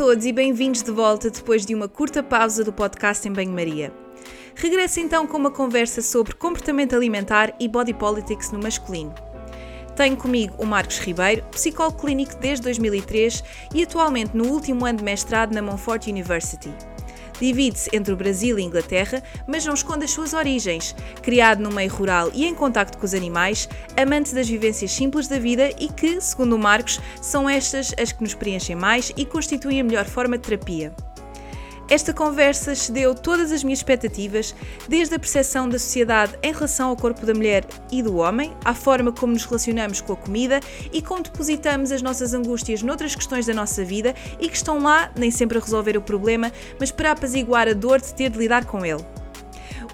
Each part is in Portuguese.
Todos e bem-vindos de volta depois de uma curta pausa do podcast em Banho-Maria. Regresso então com uma conversa sobre comportamento alimentar e body politics no masculino. Tenho comigo o Marcos Ribeiro, psicólogo clínico desde 2003 e atualmente no último ano de mestrado na Montfort University. Divide-se entre o Brasil e a Inglaterra, mas não esconde as suas origens. Criado no meio rural e em contacto com os animais, amante das vivências simples da vida e que, segundo o Marcos, são estas as que nos preenchem mais e constituem a melhor forma de terapia. Esta conversa excedeu todas as minhas expectativas, desde a percepção da sociedade em relação ao corpo da mulher e do homem, à forma como nos relacionamos com a comida e como depositamos as nossas angústias noutras questões da nossa vida e que estão lá nem sempre a resolver o problema, mas para apaziguar a dor de ter de lidar com ele.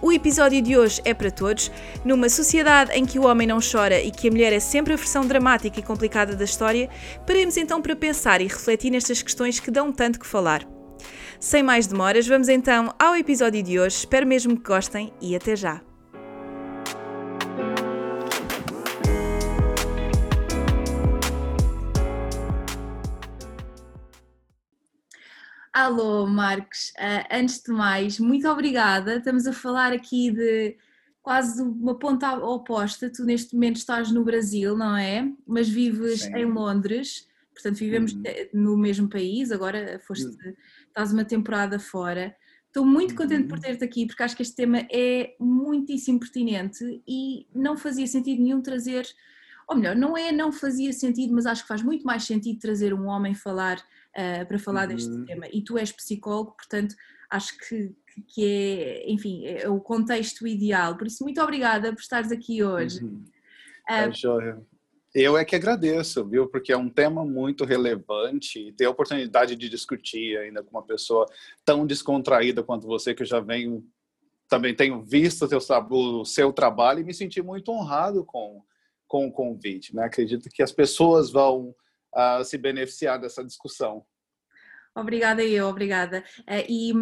O episódio de hoje é para todos. Numa sociedade em que o homem não chora e que a mulher é sempre a versão dramática e complicada da história, paremos então para pensar e refletir nestas questões que dão tanto que falar. Sem mais demoras, vamos então ao episódio de hoje. Espero mesmo que gostem e até já! Alô, Marcos. Uh, antes de mais, muito obrigada. Estamos a falar aqui de quase uma ponta oposta. Tu, neste momento, estás no Brasil, não é? Mas vives Sim. em Londres. Portanto, vivemos uhum. no mesmo país. Agora foste uhum estás uma temporada fora. Estou muito contente por uhum. ter-te aqui porque acho que este tema é muitíssimo pertinente e não fazia sentido nenhum trazer, ou melhor, não é não fazia sentido, mas acho que faz muito mais sentido trazer um homem falar uh, para falar uhum. deste tema. E tu és psicólogo, portanto acho que, que é, enfim, é o contexto ideal. Por isso, muito obrigada por estares aqui hoje. Uhum. Uh, é, joia. Eu é que agradeço, viu? Porque é um tema muito relevante e ter a oportunidade de discutir ainda com uma pessoa tão descontraída quanto você, que eu já venho, também tenho visto o seu, o seu trabalho e me senti muito honrado com, com o convite. Né? Acredito que as pessoas vão uh, se beneficiar dessa discussão. Obrigada, eu, obrigada. Uh, e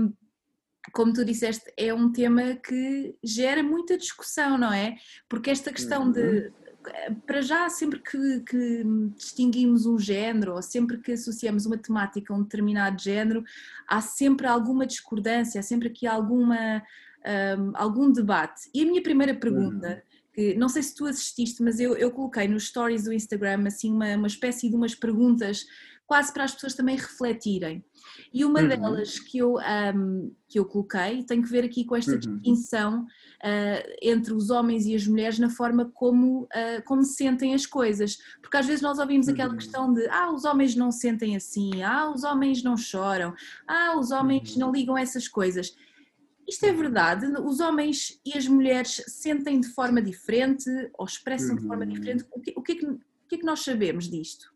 como tu disseste, é um tema que gera muita discussão, não é? Porque esta questão uhum. de para já, sempre que, que, distinguimos um género ou sempre que associamos uma temática a um determinado género, há sempre alguma discordância, há sempre aqui alguma, um, algum debate. E a minha primeira pergunta, uhum. que não sei se tu assististe, mas eu, eu coloquei nos stories do Instagram assim uma, uma espécie de umas perguntas quase para as pessoas também refletirem. E uma uhum. delas que eu, um, que eu coloquei tem que ver aqui com esta uhum. distinção uh, entre os homens e as mulheres na forma como, uh, como sentem as coisas. Porque às vezes nós ouvimos uhum. aquela questão de ah, os homens não sentem assim, ah, os homens não choram, ah, os homens uhum. não ligam essas coisas. Isto é verdade? Os homens e as mulheres sentem de forma diferente ou expressam de forma uhum. diferente? O que, o que, é que, o que é que nós sabemos disto?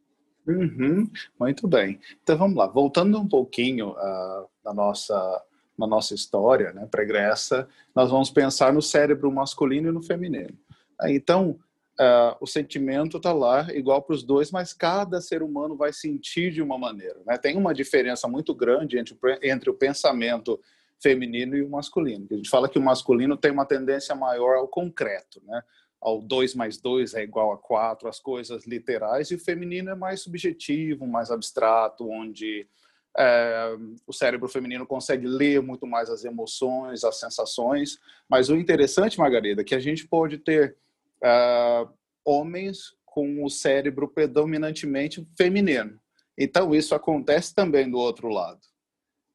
Uhum, muito bem. Então vamos lá, voltando um pouquinho uh, na, nossa, na nossa história né, pregressa, nós vamos pensar no cérebro masculino e no feminino. Então, uh, o sentimento está lá igual para os dois, mas cada ser humano vai sentir de uma maneira. Né? Tem uma diferença muito grande entre, entre o pensamento feminino e o masculino. A gente fala que o masculino tem uma tendência maior ao concreto, né? Ao 2 mais 2 é igual a 4, as coisas literais, e o feminino é mais subjetivo, mais abstrato, onde é, o cérebro feminino consegue ler muito mais as emoções, as sensações. Mas o interessante, Margarida, é que a gente pode ter é, homens com o cérebro predominantemente feminino. Então, isso acontece também do outro lado.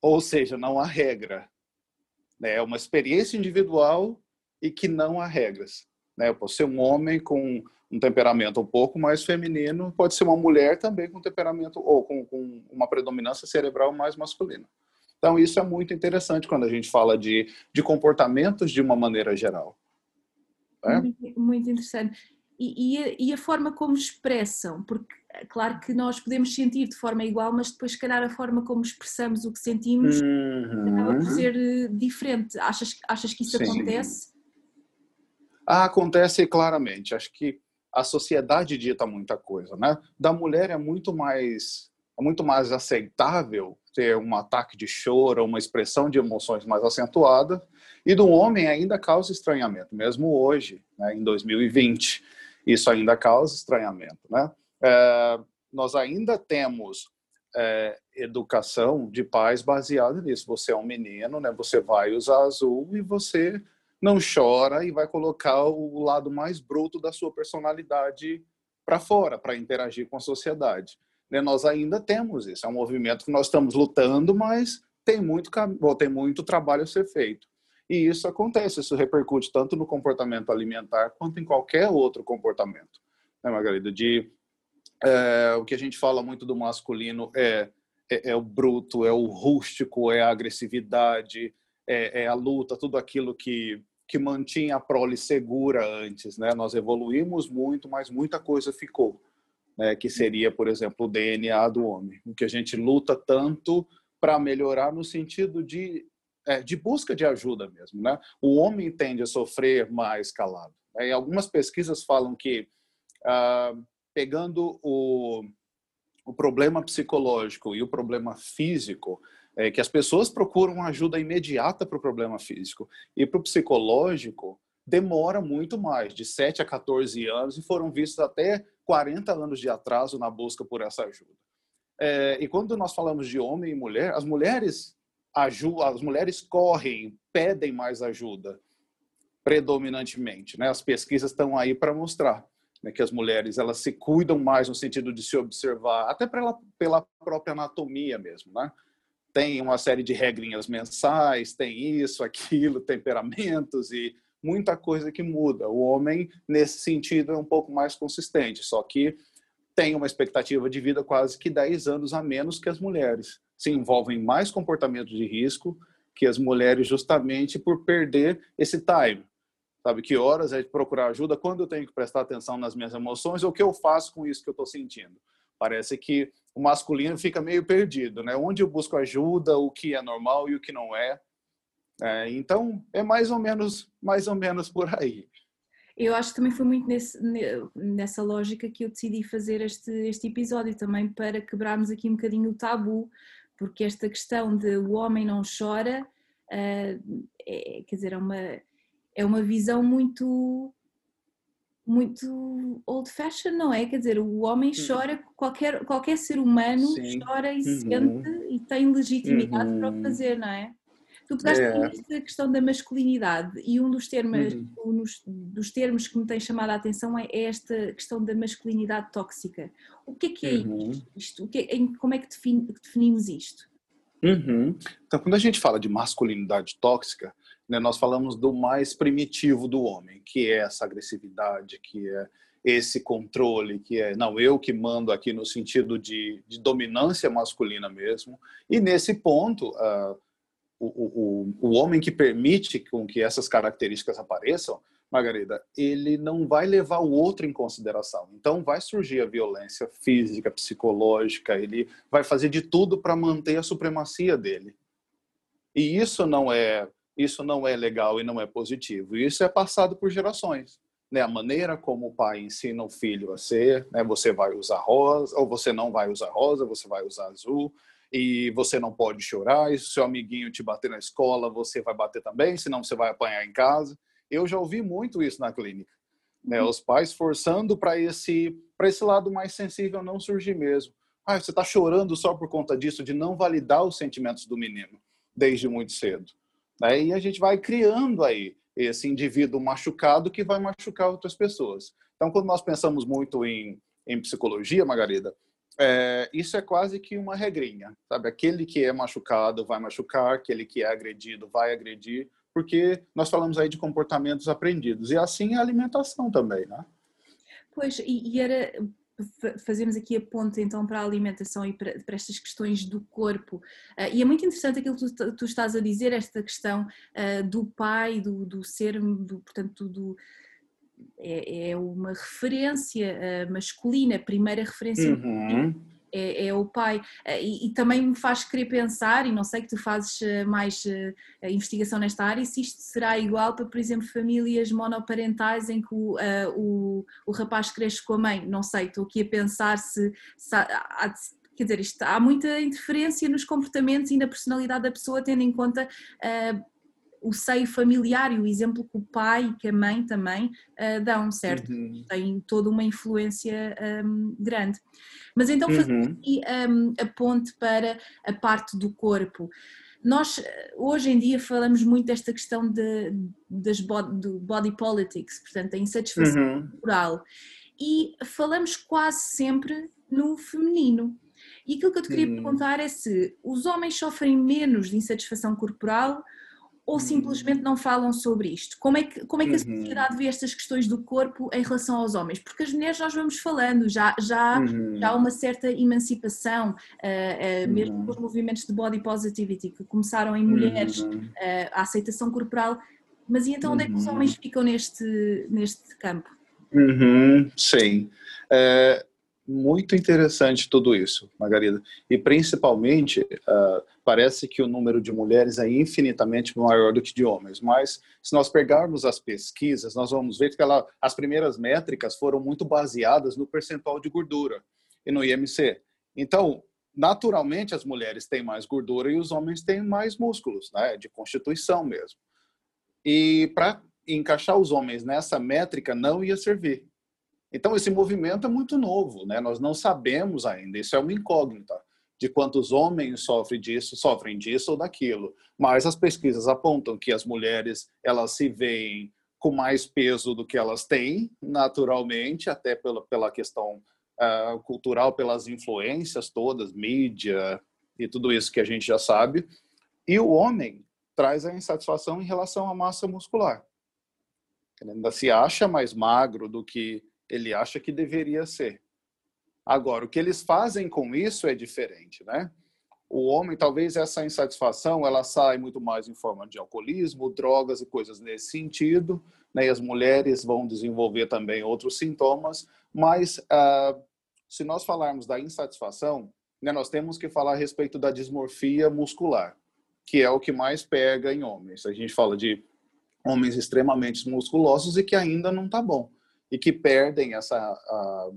Ou seja, não há regra. É uma experiência individual e que não há regras. Né? Eu posso ser um homem com um temperamento um pouco mais feminino, pode ser uma mulher também com temperamento ou com, com uma predominância cerebral mais masculina. Então, isso é muito interessante quando a gente fala de, de comportamentos de uma maneira geral. Né? Muito, muito interessante. e, e, a, e, a, forma como expressam, porque claro que nós podemos sentir de forma igual, mas depois, se calhar, a forma como expressamos o que sentimos uhum. acaba por ser eh, diferente. Achas, achas que isso Sim. acontece? Ah, acontece claramente. Acho que a sociedade dita muita coisa, né? Da mulher é muito mais é muito mais aceitável ter um ataque de choro, uma expressão de emoções mais acentuada, e do homem ainda causa estranhamento, mesmo hoje, né, em 2020, isso ainda causa estranhamento, né? É, nós ainda temos é, educação de pais baseada nisso. Você é um menino, né? Você vai usar azul e você não chora e vai colocar o lado mais bruto da sua personalidade para fora, para interagir com a sociedade. Né? Nós ainda temos isso. É um movimento que nós estamos lutando, mas tem muito, tem muito trabalho a ser feito. E isso acontece, isso repercute tanto no comportamento alimentar quanto em qualquer outro comportamento. Né, Margarida? De é, o que a gente fala muito do masculino é, é, é, o bruto, é o rústico, é a agressividade, é, é, a luta, tudo aquilo que, que mantinha a prole segura antes. Né? Nós evoluímos muito, mas muita coisa ficou. Né? Que seria, por exemplo, o DNA do homem. O que a gente luta tanto para melhorar no sentido de, é, de busca de ajuda mesmo. Né? O homem tende a sofrer mais calado. Né? algumas pesquisas falam que ah, pegando o, o problema psicológico e o problema físico, é que as pessoas procuram ajuda imediata para o problema físico. E para o psicológico, demora muito mais, de 7 a 14 anos, e foram vistos até 40 anos de atraso na busca por essa ajuda. É, e quando nós falamos de homem e mulher, as mulheres as mulheres correm, pedem mais ajuda, predominantemente. Né? As pesquisas estão aí para mostrar né, que as mulheres elas se cuidam mais no sentido de se observar, até pela, pela própria anatomia mesmo, né? Tem uma série de regrinhas mensais, tem isso, aquilo, temperamentos e muita coisa que muda. O homem, nesse sentido, é um pouco mais consistente, só que tem uma expectativa de vida quase que 10 anos a menos que as mulheres. Se envolvem mais comportamentos de risco que as mulheres justamente por perder esse time sabe? Que horas é de procurar ajuda, quando eu tenho que prestar atenção nas minhas emoções, ou o que eu faço com isso que eu estou sentindo. Parece que o masculino fica meio perdido, né? Onde eu busco ajuda, o que é normal e o que não é. é então, é mais ou menos, mais ou menos por aí. Eu acho que também foi muito nesse, nessa lógica que eu decidi fazer este, este episódio também para quebrarmos aqui um bocadinho o tabu, porque esta questão de o homem não chora, uh, é, quer dizer, é uma, é uma visão muito muito old fashioned, não é? Quer dizer, o homem chora, qualquer, qualquer ser humano Sim. chora e uhum. sente e tem legitimidade uhum. para o uhum. fazer, não é? Tu pegaste é. esta questão da masculinidade e um dos termos, uhum. um dos, dos, termos que me tem chamado a atenção é, é esta questão da masculinidade tóxica. O que é que é uhum. isto? O que é, como é que definimos isto? Uhum. Então, quando a gente fala de masculinidade tóxica, né, nós falamos do mais primitivo do homem, que é essa agressividade, que é esse controle, que é, não, eu que mando aqui no sentido de, de dominância masculina mesmo. E nesse ponto, uh, o, o, o homem que permite com que essas características apareçam, Margarida, ele não vai levar o outro em consideração. Então vai surgir a violência física, psicológica, ele vai fazer de tudo para manter a supremacia dele. E isso não é isso não é legal e não é positivo. Isso é passado por gerações. Né? A maneira como o pai ensina o filho a ser, né? você vai usar rosa, ou você não vai usar rosa, você vai usar azul, e você não pode chorar, e se seu amiguinho te bater na escola, você vai bater também, senão você vai apanhar em casa. Eu já ouvi muito isso na clínica. Né? Uhum. Os pais forçando para esse, esse lado mais sensível não surgir mesmo. Ah, você está chorando só por conta disso, de não validar os sentimentos do menino desde muito cedo. Né? E a gente vai criando aí esse indivíduo machucado que vai machucar outras pessoas. Então, quando nós pensamos muito em, em psicologia, Margarida, é, isso é quase que uma regrinha, sabe? Aquele que é machucado vai machucar, aquele que é agredido vai agredir, porque nós falamos aí de comportamentos aprendidos. E assim a alimentação também, né? Pois, e, e era fazemos aqui a ponte então para a alimentação e para, para estas questões do corpo. Uh, e é muito interessante aquilo que tu, tu estás a dizer, esta questão uh, do pai, do, do ser, do, portanto, do, é, é uma referência uh, masculina, primeira referência uhum. É, é, o pai. Uh, e, e, também me faz querer pensar, e não sei que tu fazes uh, mais investigação nesta área, se isto será igual para, por exemplo, famílias monoparentais em que o, o, o rapaz cresce com a mãe. Não sei, estou aqui a pensar se, se há, quer dizer, isto, há muita interferência nos comportamentos e na personalidade da pessoa, tendo em conta uh, o seio familiar e o exemplo que o pai e que a mãe também uh, dão, certo? Uhum. Tem toda uma influência um, grande. Mas então, fazendo uhum. aqui um, a ponte para a parte do corpo. Nós, hoje em dia, falamos muito desta questão de, das body, do body politics, portanto, a insatisfação uhum. corporal. E falamos quase sempre no feminino. E aquilo que eu te queria hum. perguntar é se os homens sofrem menos de insatisfação corporal ou simplesmente não falam sobre isto? Como é que, como é que a uhum. sociedade vê estas questões do corpo em relação aos homens? Porque as mulheres nós vamos falando, já, já, uhum. já há uma certa emancipação, uh, uh, mesmo uhum. com os movimentos de body positivity que começaram em mulheres, uh, a aceitação corporal, mas e então onde é que os homens ficam neste, neste campo? Uhum, sim. É, muito interessante tudo isso, Margarida. E principalmente, uh, parece que o número de mulheres é infinitamente maior do que de homens. Mas se nós pegarmos as pesquisas, nós vamos ver que ela, as primeiras métricas foram muito baseadas no percentual de gordura e no IMC. Então, naturalmente, as mulheres têm mais gordura e os homens têm mais músculos, né, de constituição mesmo. E para encaixar os homens nessa métrica não ia servir então, esse movimento é muito novo, né? nós não sabemos ainda, isso é uma incógnita de quantos homens sofrem disso, sofrem disso ou daquilo. Mas as pesquisas apontam que as mulheres elas se veem com mais peso do que elas têm, naturalmente, até pela, pela questão uh, cultural, pelas influências todas, mídia e tudo isso que a gente já sabe. E o homem traz a insatisfação em relação à massa muscular. Ele ainda se acha mais magro do que ele acha que deveria ser. Agora, o que eles fazem com isso é diferente, né? O homem, talvez essa insatisfação, ela sai muito mais em forma de alcoolismo, drogas e coisas nesse sentido, né? E as mulheres vão desenvolver também outros sintomas, mas ah, se nós falarmos da insatisfação, né, nós temos que falar a respeito da dismorfia muscular, que é o que mais pega em homens. A gente fala de homens extremamente musculosos e que ainda não está bom e que perdem essa, a,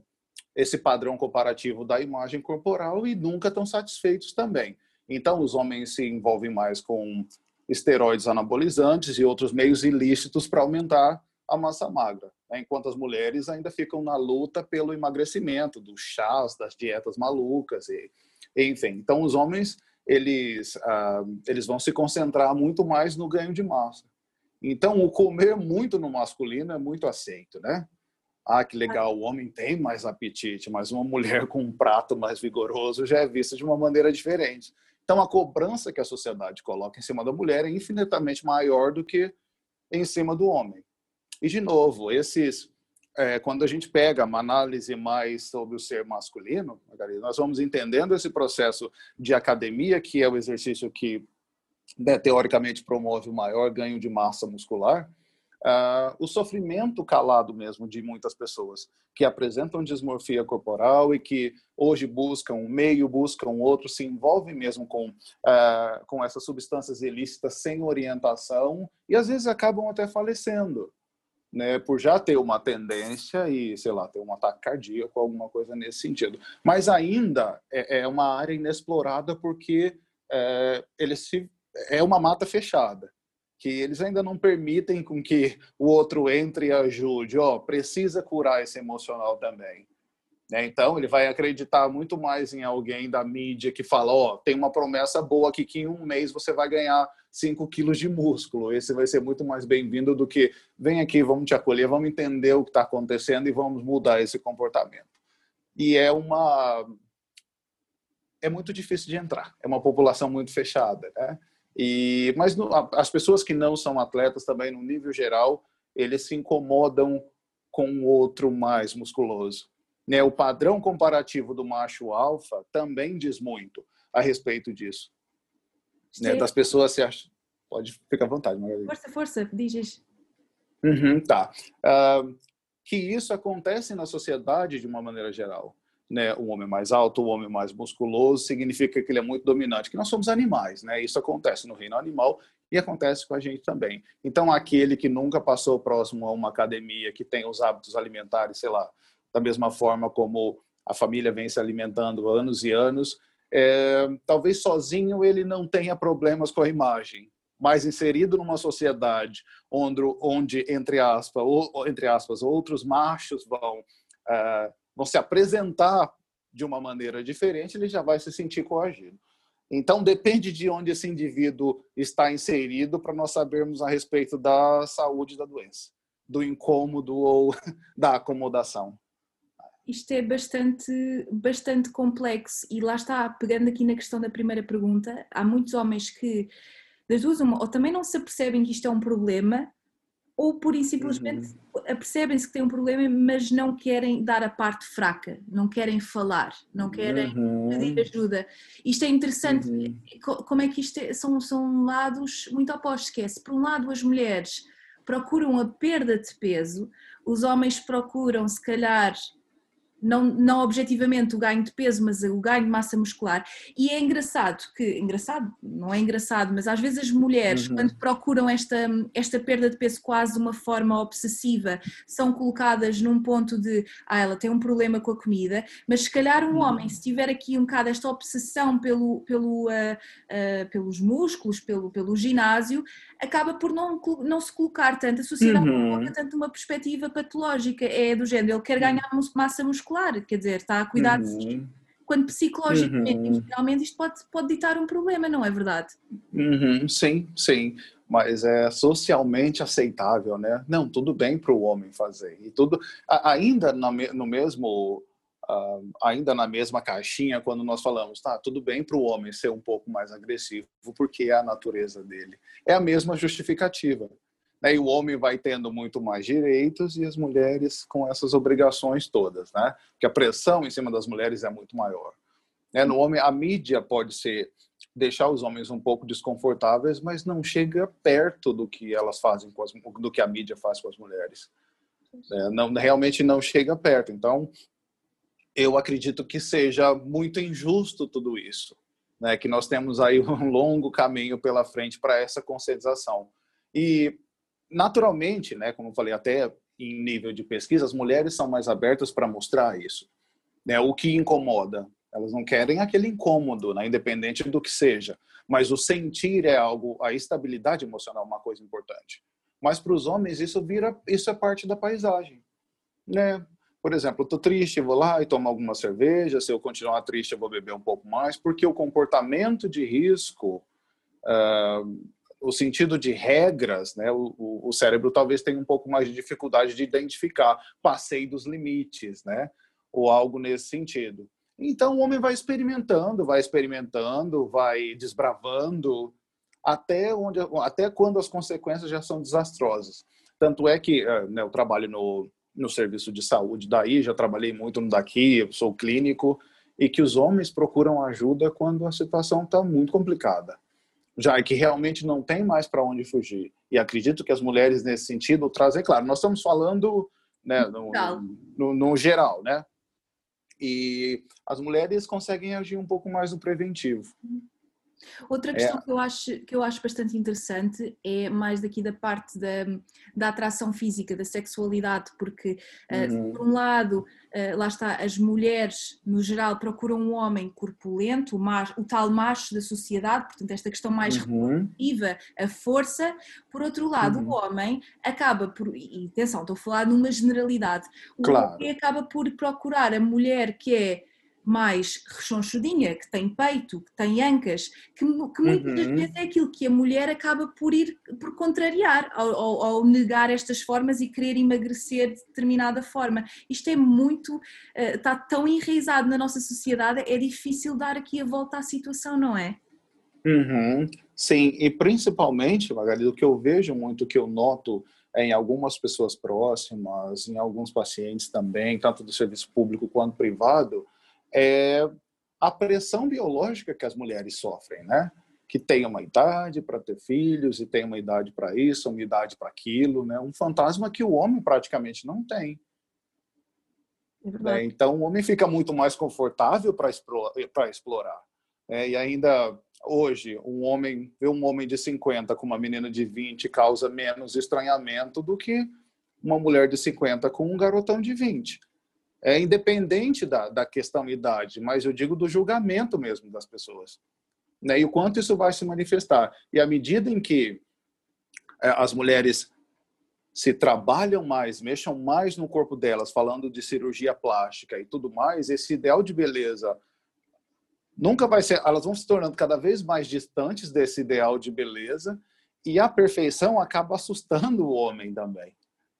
esse padrão comparativo da imagem corporal e nunca estão satisfeitos também. Então, os homens se envolvem mais com esteroides anabolizantes e outros meios ilícitos para aumentar a massa magra, né? enquanto as mulheres ainda ficam na luta pelo emagrecimento, dos chás, das dietas malucas, e, enfim. Então, os homens eles, ah, eles vão se concentrar muito mais no ganho de massa. Então, o comer muito no masculino é muito aceito, né? Ah, que legal, o homem tem mais apetite, mas uma mulher com um prato mais vigoroso já é vista de uma maneira diferente. Então, a cobrança que a sociedade coloca em cima da mulher é infinitamente maior do que em cima do homem. E, de novo, esses, é, quando a gente pega uma análise mais sobre o ser masculino, nós vamos entendendo esse processo de academia, que é o exercício que, né, teoricamente, promove o maior ganho de massa muscular, Uh, o sofrimento calado mesmo de muitas pessoas que apresentam dismorfia corporal e que hoje buscam um meio, buscam outro, se envolvem mesmo com, uh, com essas substâncias ilícitas sem orientação e às vezes acabam até falecendo, né, por já ter uma tendência e, sei lá, ter um ataque cardíaco, alguma coisa nesse sentido. Mas ainda é, é uma área inexplorada porque é, ele se, é uma mata fechada que eles ainda não permitem com que o outro entre e ajude, ó, precisa curar esse emocional também. Né? Então, ele vai acreditar muito mais em alguém da mídia que fala, ó, tem uma promessa boa aqui que em um mês você vai ganhar 5 quilos de músculo. Esse vai ser muito mais bem-vindo do que vem aqui, vamos te acolher, vamos entender o que está acontecendo e vamos mudar esse comportamento. E é uma... É muito difícil de entrar. É uma população muito fechada, né? E, mas no, as pessoas que não são atletas também, no nível geral, eles se incomodam com o outro mais musculoso. Né? O padrão comparativo do macho alfa também diz muito a respeito disso. Né? Das pessoas se acham... Pode ficar à vontade, Margarida. Força, força, diz. Uhum, tá. Uh, que isso acontece na sociedade de uma maneira geral. Né? O homem mais alto, o homem mais musculoso, significa que ele é muito dominante, que nós somos animais, né? Isso acontece no reino animal e acontece com a gente também. Então, aquele que nunca passou próximo a uma academia, que tem os hábitos alimentares, sei lá, da mesma forma como a família vem se alimentando anos e anos, é, talvez sozinho ele não tenha problemas com a imagem, mas inserido numa sociedade onde, onde entre, aspas, ou, entre aspas, outros machos vão, uh, vão se apresentar de uma maneira diferente, ele já vai se sentir coagido. Então, depende de onde esse indivíduo está inserido para nós sabermos a respeito da saúde da doença, do incômodo ou da acomodação isto é bastante, bastante complexo e lá está, pegando aqui na questão da primeira pergunta, há muitos homens que, das duas, uma, ou também não se apercebem que isto é um problema, ou por e simplesmente uhum. apercebem-se que tem um problema, mas não querem dar a parte fraca, não querem falar, não querem uhum. pedir ajuda. Isto é interessante, uhum. como é que isto é, são, são lados muito opostos, que é, se por um lado as mulheres procuram a perda de peso, os homens procuram se calhar não, não objetivamente o ganho de peso, mas o ganho de massa muscular. E é engraçado que, engraçado, não é engraçado, mas às vezes as mulheres, uhum. quando procuram esta, esta perda de peso quase de uma forma obsessiva, são colocadas num ponto de, ah, ela tem um problema com a comida, mas se calhar um uhum. homem, se tiver aqui um bocado esta obsessão pelo, pelo, uh, uh, pelos músculos, pelo, pelo ginásio, acaba por não, não se colocar tanto, a sociedade uhum. não coloca tanto uma perspectiva patológica, é do género, ele quer uhum. ganhar massa muscular, quer dizer, está a cuidar uhum. de quando psicologicamente, uhum. realmente isto pode, pode ditar um problema, não é verdade? Uhum. Sim, sim, mas é socialmente aceitável, né? Não, tudo bem para o homem fazer, e tudo, ainda no mesmo Uh, ainda na mesma caixinha quando nós falamos, tá, tudo bem para o homem ser um pouco mais agressivo, porque é a natureza dele. É a mesma justificativa. Né? E o homem vai tendo muito mais direitos e as mulheres com essas obrigações todas, né? Porque a pressão em cima das mulheres é muito maior. Né? No homem, a mídia pode ser deixar os homens um pouco desconfortáveis, mas não chega perto do que elas fazem com as, do que a mídia faz com as mulheres. É, não, realmente não chega perto. Então, eu acredito que seja muito injusto tudo isso, né? Que nós temos aí um longo caminho pela frente para essa conscientização. E naturalmente, né, como eu falei até em nível de pesquisa, as mulheres são mais abertas para mostrar isso. Né? O que incomoda, elas não querem aquele incômodo, né, independente do que seja. Mas o sentir é algo, a estabilidade emocional é uma coisa importante. Mas para os homens isso vira, isso é parte da paisagem, né? Por exemplo, eu tô triste, vou lá e tomo alguma cerveja. Se eu continuar triste, eu vou beber um pouco mais, porque o comportamento de risco, uh, o sentido de regras, né, o, o, cérebro talvez tenha um pouco mais de dificuldade de identificar, passei dos limites, né, ou algo nesse sentido. Então o homem vai experimentando, vai experimentando, vai desbravando até onde, até quando as consequências já são desastrosas. Tanto é que uh, né, eu trabalho no no serviço de saúde daí, já trabalhei muito no daqui, sou clínico, e que os homens procuram ajuda quando a situação está muito complicada. Já é que realmente não tem mais para onde fugir. E acredito que as mulheres, nesse sentido, trazem, claro, nós estamos falando né, no, no, no geral, né? E as mulheres conseguem agir um pouco mais no preventivo. Outra questão é. que, eu acho, que eu acho bastante interessante é mais daqui da parte da, da atração física, da sexualidade, porque, eh, uhum. uh, por um lado, uh, lá está, as mulheres, no geral, procuram um homem corpulento, o, macho, o tal macho da sociedade, portanto, esta questão mais uhum. a força. Por outro lado, uhum. o homem acaba por, e atenção, estou a falar numa generalidade, o claro. homem acaba por procurar a mulher que é mais rechonchudinha, que tem peito, que tem ancas, que, que muitas uhum. vezes é aquilo que a mulher acaba por ir por contrariar ao, ao, ao, negar estas formas e querer emagrecer de determinada forma. Isto é muito, uh, está tão enraizado na nossa sociedade, é difícil dar aqui a volta à situação, não é? Uhum. Sim, e principalmente, Magali, o que eu vejo muito, o que eu noto em algumas pessoas próximas, em alguns pacientes também, tanto do serviço público quanto privado, é a pressão biológica que as mulheres sofrem, né? Que tem uma idade para ter filhos e tem uma idade para isso, uma idade para aquilo, né? Um fantasma que o homem praticamente não tem. É né? Então, o homem fica muito mais confortável para explorar. explorar é, e ainda hoje, um homem ver um homem de 50 com uma menina de 20 causa menos estranhamento do que uma mulher de 50 com um garotão de 20. É independente da, da questão idade, mas eu digo do julgamento mesmo das pessoas. Né? E o quanto isso vai se manifestar. E à medida em que é, as mulheres se trabalham mais, mexam mais no corpo delas, falando de cirurgia plástica e tudo mais, esse ideal de beleza nunca vai ser, elas vão se tornando cada vez mais distantes desse ideal de beleza e a perfeição acaba assustando o homem também.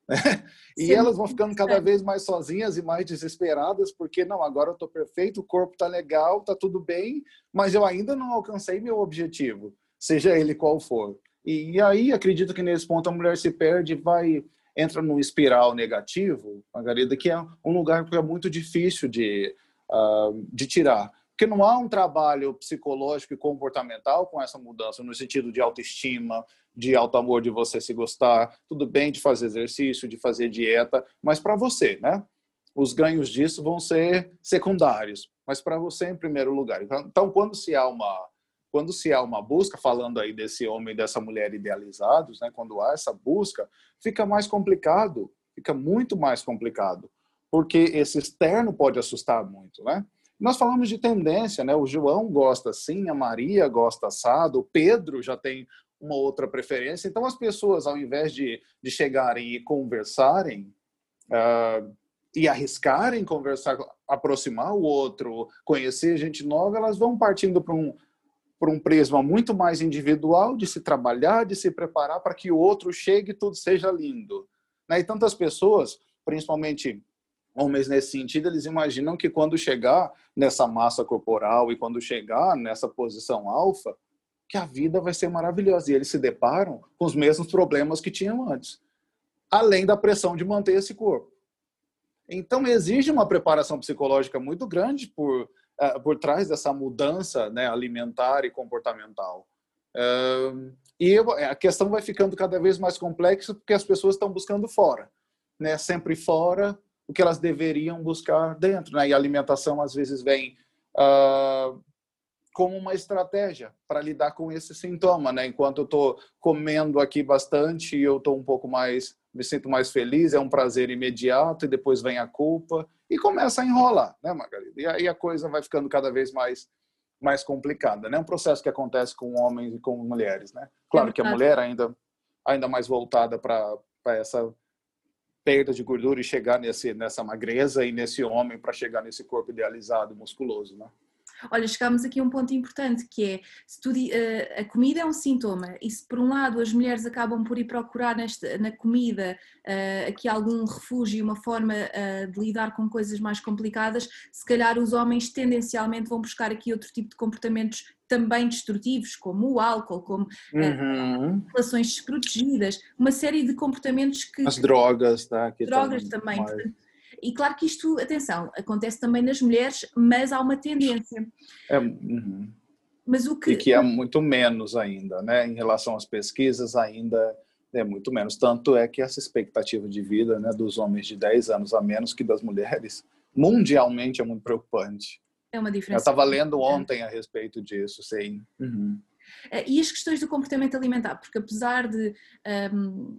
Né? E Sim. elas vão ficando cada vez mais sozinhas e mais desesperadas porque não, agora eu estou perfeito, o corpo está legal, está tudo bem, mas eu ainda não alcancei meu objetivo, seja ele qual for. E, e aí acredito que nesse ponto a mulher se perde, vai entra num espiral negativo, Margarida, que é um lugar que é muito difícil de, uh, de tirar. Porque não há um trabalho psicológico e comportamental com essa mudança, no sentido de autoestima, de alto amor, de você se gostar. Tudo bem de fazer exercício, de fazer dieta, mas para você, né? Os ganhos disso vão ser secundários, mas para você em primeiro lugar. Então, quando se há uma quando se há uma busca, falando aí desse homem e dessa mulher idealizados, né, quando há essa busca, fica mais complicado, fica muito mais complicado, porque esse externo pode assustar muito, né? Nós falamos de tendência, né? O João gosta assim, a Maria gosta assado, o Pedro já tem uma outra preferência. Então, as pessoas, ao invés de, de chegarem e conversarem, uh, e arriscarem conversar, aproximar o outro, conhecer gente nova, elas vão partindo para um, por um prisma muito mais individual de se trabalhar, de se preparar para que o outro chegue e tudo seja lindo. Né? E tantas pessoas, principalmente homens nesse sentido, eles imaginam que quando chegar nessa massa corporal e quando chegar nessa posição alfa, que a vida vai ser maravilhosa. E eles se deparam com os mesmos problemas que tinham antes, além da pressão de manter esse corpo. Então, exige uma preparação psicológica muito grande por uh, por trás dessa mudança né, alimentar e comportamental. E a questão vai ficando cada vez mais complexa porque as pessoas estão buscando fora, né? Sempre fora o que elas deveriam buscar dentro, né? E a alimentação às vezes vem uh, como uma estratégia para lidar com esse sintoma, né? Enquanto eu estou comendo aqui bastante, eu estou um pouco mais, me sinto mais feliz, é um prazer imediato e depois vem a culpa e começa a enrolar, né, Margarida? E aí a coisa vai ficando cada vez mais mais complicada, né? Um processo que acontece com homens e com mulheres, né? Claro que a mulher ainda ainda mais voltada para essa perda de gordura e chegar nesse nessa magreza e nesse homem para chegar nesse corpo idealizado, musculoso, né? Olha, chegámos aqui a um ponto importante que é se tu, uh, a comida é um sintoma e se por um lado as mulheres acabam por ir procurar nesta, na comida uh, aqui algum refúgio, uma forma uh, de lidar com coisas mais complicadas, se calhar os homens tendencialmente vão buscar aqui outro tipo de comportamentos também destrutivos, como o álcool, como uhum. relações desprotegidas, uma série de comportamentos que. As drogas, tá? Que drogas também. Portanto, e claro que isto, atenção, acontece também nas mulheres, mas há uma tendência. É, uhum. mas o que... E que é muito menos ainda, né? Em relação às pesquisas, ainda é muito menos. Tanto é que essa expectativa de vida né, dos homens de 10 anos a menos que das mulheres, mundialmente é muito preocupante. É uma diferença. Eu estava lendo ontem a respeito disso, sim. Uhum. E as questões do comportamento alimentar, porque apesar de um,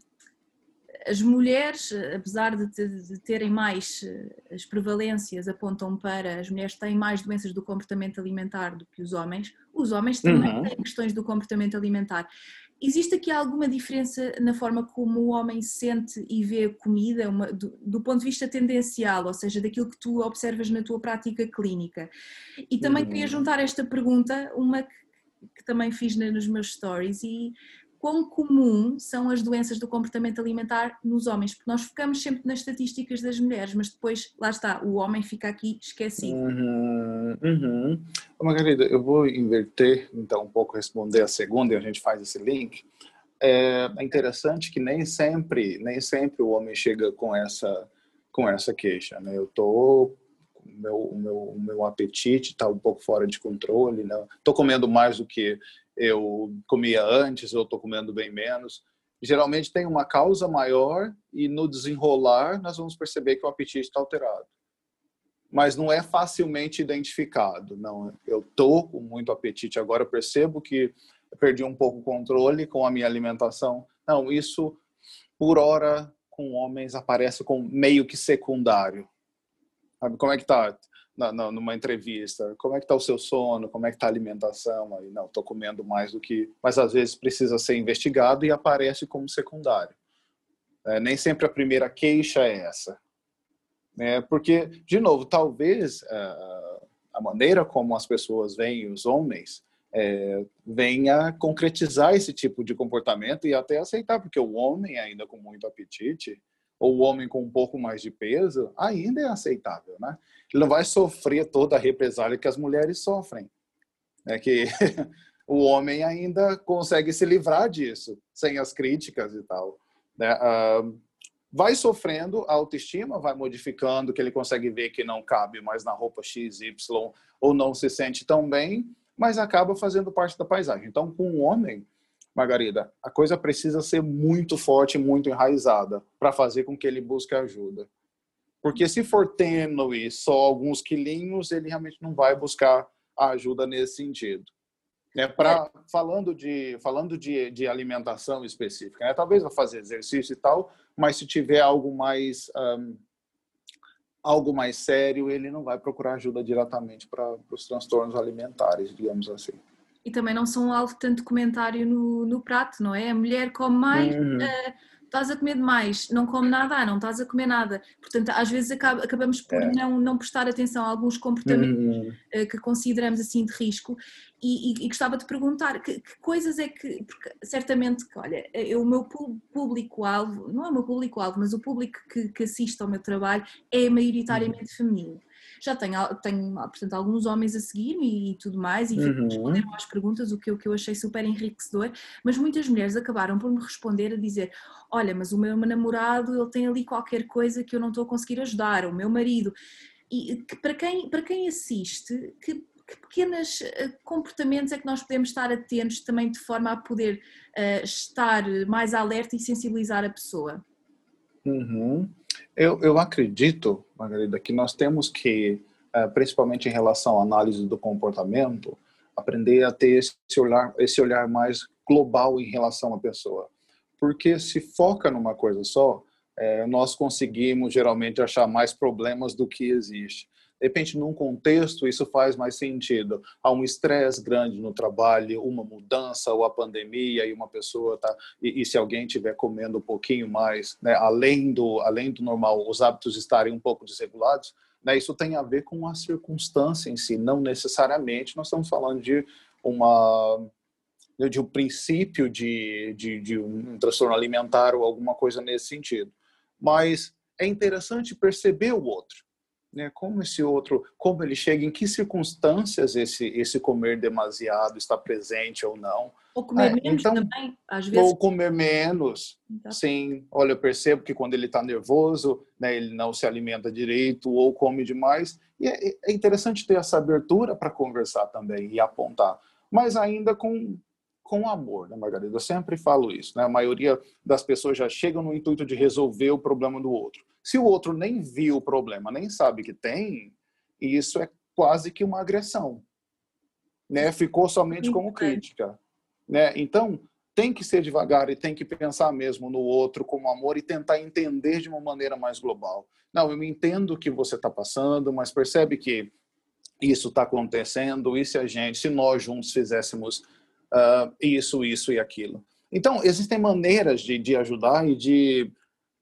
as mulheres, apesar de, de, terem mais, eh, as prevalências apontam para as mulheres têm mais doenças do comportamento alimentar do que os homens, os homens também uhum. têm questões do comportamento alimentar. Existe aqui alguma diferença na forma como o homem sente e vê a comida, uma, do, do, ponto de vista tendencial, ou seja, daquilo que tu observas na tua prática clínica? E também uhum. queria juntar esta pergunta, uma que, que também fiz nos meus stories, e quão comum são as doenças do comportamento alimentar nos homens, porque nós focamos sempre nas estatísticas das mulheres, mas depois, lá está, o homem fica aqui esquecido. Uhum, uhum. Margarida, eu vou inverter, então, um pouco responder a segunda e a gente faz esse link. É, é interessante que nem sempre, nem sempre o homem chega com essa, com essa queixa, né? Eu tô meu, meu, meu apetite está um pouco fora de controle, né? Estou comendo mais do que eu comia antes, eu estou comendo bem menos. Geralmente tem uma causa maior e no desenrolar nós vamos perceber que o apetite está alterado. mas não é facilmente identificado. Não, eu tô com muito apetite agora, percebo que perdi um pouco o controle com a minha alimentação. Não, isso por hora com homens aparece como meio que secundário. Sabe como é que tá na, na, numa entrevista? Como é que tá o seu sono? Como é que tá a alimentação? Aí não, tô comendo mais do que, mas às vezes precisa ser investigado e aparece como secundário. É, nem sempre a primeira queixa é essa. Né? Porque, de novo, talvez uh, a maneira como as pessoas veem os homens é, venha concretizar esse tipo de comportamento e até aceitar, porque o homem ainda com muito apetite, ou o homem com um pouco mais de peso, ainda é aceitável, né? Ele não vai sofrer toda a represália que as mulheres sofrem. É que o homem ainda consegue se livrar disso, sem as críticas e tal. Né? Uh, vai sofrendo a autoestima, vai modificando, que ele consegue ver que não cabe mais na roupa X, Y, ou não se sente tão bem, mas acaba fazendo parte da paisagem. Então, com o homem, Margarida, a coisa precisa ser muito forte, muito enraizada, para fazer com que ele busque ajuda. Porque se for tênue, só alguns quilinhos, ele realmente não vai buscar a ajuda nesse sentido. É, pra, falando de, falando de, de alimentação específica, né? talvez eu fazer exercício e tal, mas se tiver algo mais um, algo mais sério, ele não vai procurar ajuda diretamente para os transtornos alimentares, digamos assim. E também não são alvo tanto comentário no, no prato, não é? A mulher come mais, uhum. uh, estás a comer demais, não come nada, ah, não estás a comer nada. Portanto, às vezes acaba, acabamos por é. não, não prestar atenção a alguns comportamentos uhum. uh, que consideramos assim de risco. E, e, e gostava de perguntar que, que, coisas é que, porque certamente, que, olha, eu, o meu público-alvo, não é o meu público-alvo, mas o público que, que assiste ao meu trabalho é maioritariamente uhum. feminino já tenho, tenho portanto, alguns homens a seguir-me e tudo mais, e uhum. responderam às perguntas, o que, eu, que eu achei super enriquecedor, mas muitas mulheres acabaram por me responder a dizer: Olha, mas o meu namorado ele tem ali qualquer coisa que eu não estou a conseguir ajudar, o meu marido. E que, para, quem, para quem assiste, que, que pequenos eh, comportamentos é que nós podemos estar atentos também de forma a poder uh, estar mais alerta e sensibilizar a pessoa? Uhum. Eu, eu acredito, Margarida, que nós temos que, eh, principalmente em relação à análise do comportamento, aprender a ter esse olhar, esse olhar mais global em relação à pessoa. Porque se foca numa coisa só, é, nós conseguimos geralmente achar mais problemas do que existe. De repente, num contexto, isso faz mais sentido. Há um estresse grande no trabalho, uma mudança ou a pandemia e uma pessoa tá e, e se alguém estiver comendo um pouquinho mais, né, além do além do normal, os hábitos estarem um pouco desregulados, né, isso tem a ver com a circunstância em si, não necessariamente. Nós estamos falando de uma de um princípio de, de, de um transtorno alimentar ou alguma coisa nesse sentido. Mas é interessante perceber o outro né? Como esse outro, como ele chega, em que circunstâncias esse esse comer demasiado está presente ou não? Ou comer é, menos então, também, às vezes. Ou comer menos. Então. Sim, olha, eu percebo que quando ele está nervoso, né, ele não se alimenta direito ou come demais. E é, é interessante ter essa abertura para conversar também e apontar, mas ainda com com amor, né, Margarida? Eu sempre falo isso, né? A maioria das pessoas já chegam no intuito de resolver o problema do outro. Se o outro nem viu o problema, nem sabe que tem, isso é quase que uma agressão. Né? Ficou somente como crítica. Né? Então, tem que ser devagar e tem que pensar mesmo no outro como amor e tentar entender de uma maneira mais global. Não, eu entendo o que você está passando, mas percebe que isso está acontecendo, e se a gente, se nós juntos fizéssemos uh, isso, isso e aquilo. Então, existem maneiras de, de ajudar e de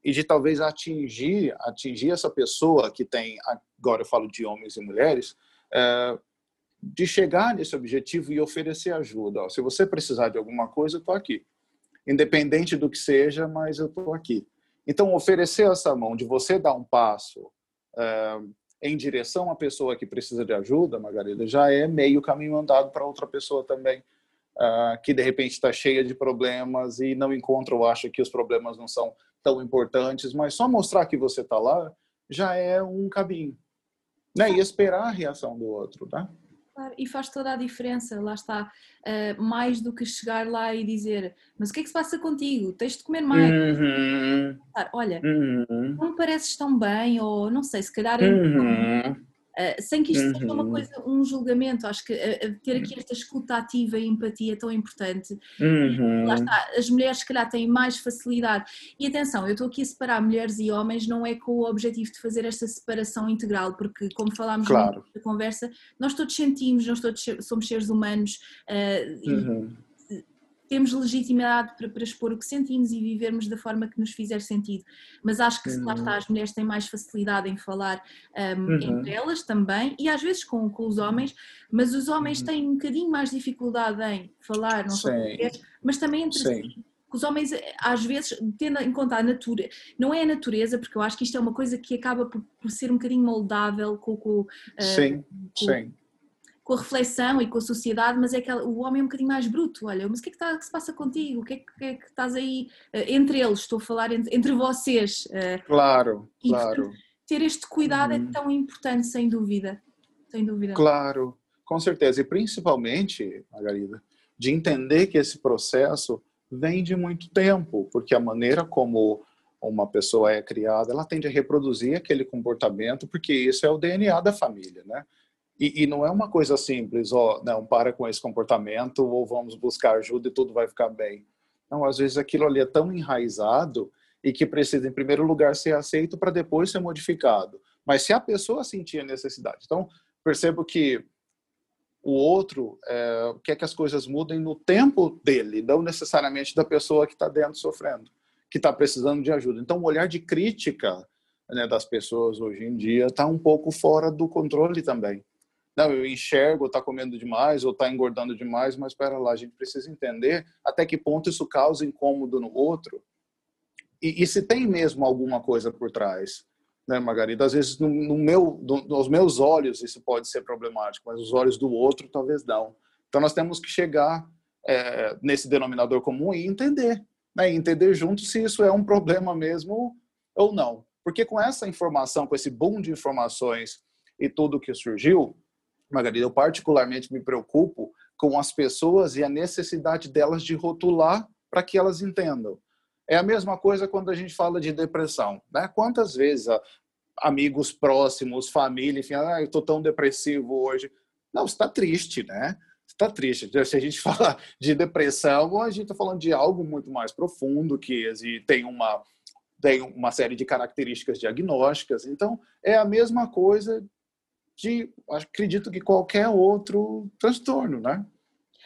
e de talvez atingir atingir essa pessoa que tem agora eu falo de homens e mulheres é, de chegar nesse objetivo e oferecer ajuda. Ó, se você precisar de alguma coisa, eu estou aqui, independente do que seja, mas eu estou aqui. Então oferecer essa mão de você dar um passo é, em direção à pessoa que precisa de ajuda, Margarida, já é meio caminho andado para outra pessoa também. Uh, que de repente está cheia de problemas e não encontra ou acha que os problemas não são tão importantes, mas só mostrar que você está lá já é um caminho. Né? E esperar a reação do outro, tá? Claro, e faz toda a diferença, lá está. Uh, mais do que chegar lá e dizer, mas o que é que se passa contigo? Tens de comer mais. Uhum. Olha, uhum. não me pareces tão bem, ou não sei, se calhar. Uhum. Uh, sem que isto uhum. seja uma uhum. coisa, um julgamento. Acho que uh, ter aqui esta escuta ativa e empatia é tão importante. Uhum. Lá está, as mulheres, se calhar, têm mais facilidade. E atenção, eu estou aqui a separar mulheres e homens, não é com o objetivo de fazer esta separação integral, porque, como falámos claro. na conversa, nós todos sentimos, nós todos somos seres humanos. Uh, uhum. Temos legitimidade para, para, expor o que sentimos e vivermos da forma que nos fizer sentido. Mas acho que, uhum. lá está, as mulheres têm mais facilidade em falar um, uhum. entre elas também, e às vezes com, com os homens, mas os homens uhum. têm um bocadinho mais dificuldade em falar, não só com mulheres, mas também entre si. Os homens, às vezes, tendo em conta a natureza, não é a natureza, porque eu acho que isto é uma coisa que acaba por, por ser um bocadinho moldável com, com, uh, sim, com, sim com a reflexão e com a sociedade, mas é que o homem é um bocadinho mais bruto. Olha, mas o que é que, está, que se passa contigo? O que é que, que, é que estás aí uh, entre eles? Estou a falar entre, entre vocês. Uh, claro, e, claro. Ter este cuidado é uhum. é tão importante, sem dúvida. Sem dúvida. Claro, com certeza. E principalmente, Margarida, de entender que esse processo vem de muito tempo, porque a maneira como uma pessoa é criada, ela tende a reproduzir aquele comportamento, porque isso é o DNA da família, né? E, e, não é uma coisa simples, ó, não, para com esse comportamento ou vamos buscar ajuda e tudo vai ficar bem. Não, às vezes aquilo ali é tão enraizado e que precisa, em primeiro lugar, ser aceito para depois ser modificado. Mas se a pessoa sentir a necessidade. Então, percebo que o outro é, quer que as coisas mudem no tempo dele, não necessariamente da pessoa que está dentro sofrendo, que está precisando de ajuda. Então, o olhar de crítica né, das pessoas hoje em dia está um pouco fora do controle também não, eu enxergo, está comendo demais ou está engordando demais, mas espera lá, a gente precisa entender até que ponto isso causa incômodo no outro e, e se tem mesmo alguma coisa por trás, né, Margarida? Às vezes no, no meu, do, nos meus olhos isso pode ser problemático, mas os olhos do outro talvez não. Então nós temos que chegar é, nesse denominador comum e entender, né, entender junto se isso é um problema mesmo ou não. Porque com essa informação, com esse boom de informações e tudo que surgiu, Margarida, eu particularmente me preocupo com as pessoas e a necessidade delas de rotular para que elas entendam. É a mesma coisa quando a gente fala de depressão. Né? Quantas vezes amigos próximos, família, enfim, ah, eu estou tão depressivo hoje. Não, está triste, né? Está triste. Se a gente fala de depressão, a gente está falando de algo muito mais profundo que tem uma tem uma série de características diagnósticas. Então, é a mesma coisa de, acredito que qualquer outro transtorno, né?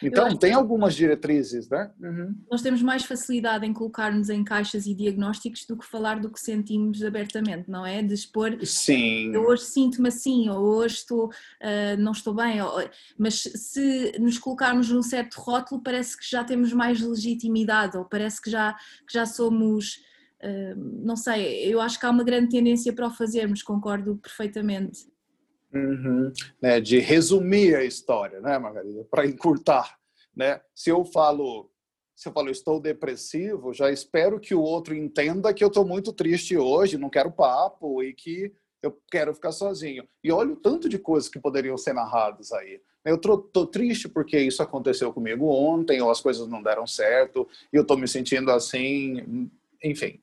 Então, tem algumas diretrizes, né? Uhum. Nós temos mais facilidade em colocar-nos em caixas e diagnósticos do que falar do que sentimos abertamente, não é? De expor. Sim. Eu hoje sinto-me assim, ou hoje estou, uh, não estou bem. Ou... mas se nos colocarmos num certo rótulo, parece que já temos mais legitimidade, ou parece que já, que já somos. Uh, não sei, eu acho que há uma grande tendência para o fazermos, concordo perfeitamente. Uhum. Né, de resumir a história, né, Margarida? Para encurtar, né? Se eu falo, se eu falo estou depressivo, já espero que o outro entenda que eu estou muito triste hoje, não quero papo e que eu quero ficar sozinho. E olha o tanto de coisas que poderiam ser narradas aí. Eu tô, triste porque isso aconteceu comigo ontem, ou as coisas não deram certo, e eu tô me sentindo assim, enfim.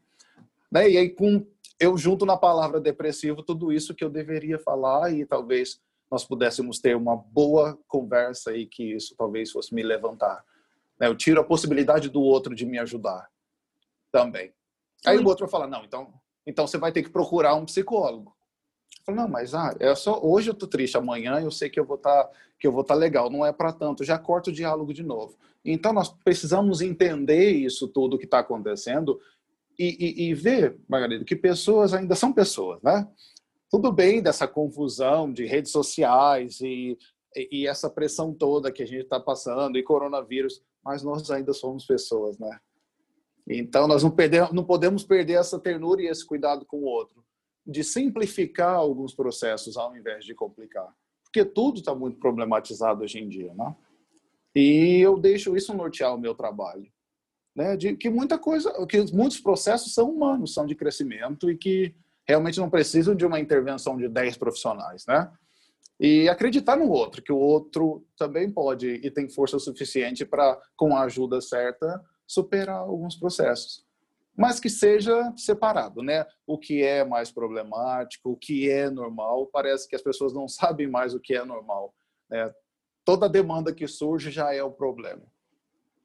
Né? E aí, com eu junto na palavra depressivo tudo isso que eu deveria falar e talvez nós pudéssemos ter uma boa conversa e que isso talvez fosse me levantar. Né? Eu tiro a possibilidade do outro de me ajudar também. Aí o outro fala, não, então, então você vai ter que procurar um psicólogo. Eu falo, não, mas ah, é só hoje eu tô triste, amanhã eu sei que eu vou estar tá, que eu vou estar tá legal, não é para tanto, já corto o diálogo de novo. Então nós precisamos entender isso tudo que está acontecendo e, e, e ver, Margarida, que pessoas ainda são pessoas, né? Tudo bem dessa confusão de redes sociais e, e essa pressão toda que a gente está passando e coronavírus, mas nós ainda somos pessoas, né? Então nós não, perder, não podemos perder essa ternura e esse cuidado com o outro, de simplificar alguns processos ao invés de complicar, porque tudo está muito problematizado hoje em dia, né? E eu deixo isso nortear o meu trabalho né, de que muita coisa, que muitos processos são humanos, são de crescimento e que realmente não precisam de uma intervenção de 10 profissionais, né? E acreditar no outro, que o outro também pode e tem força suficiente para, com a ajuda certa, superar alguns processos. mas que seja separado, né? O que é mais problemático, o que é normal, parece que as pessoas não sabem mais o que é normal. Né? Toda demanda que surge já é o problema.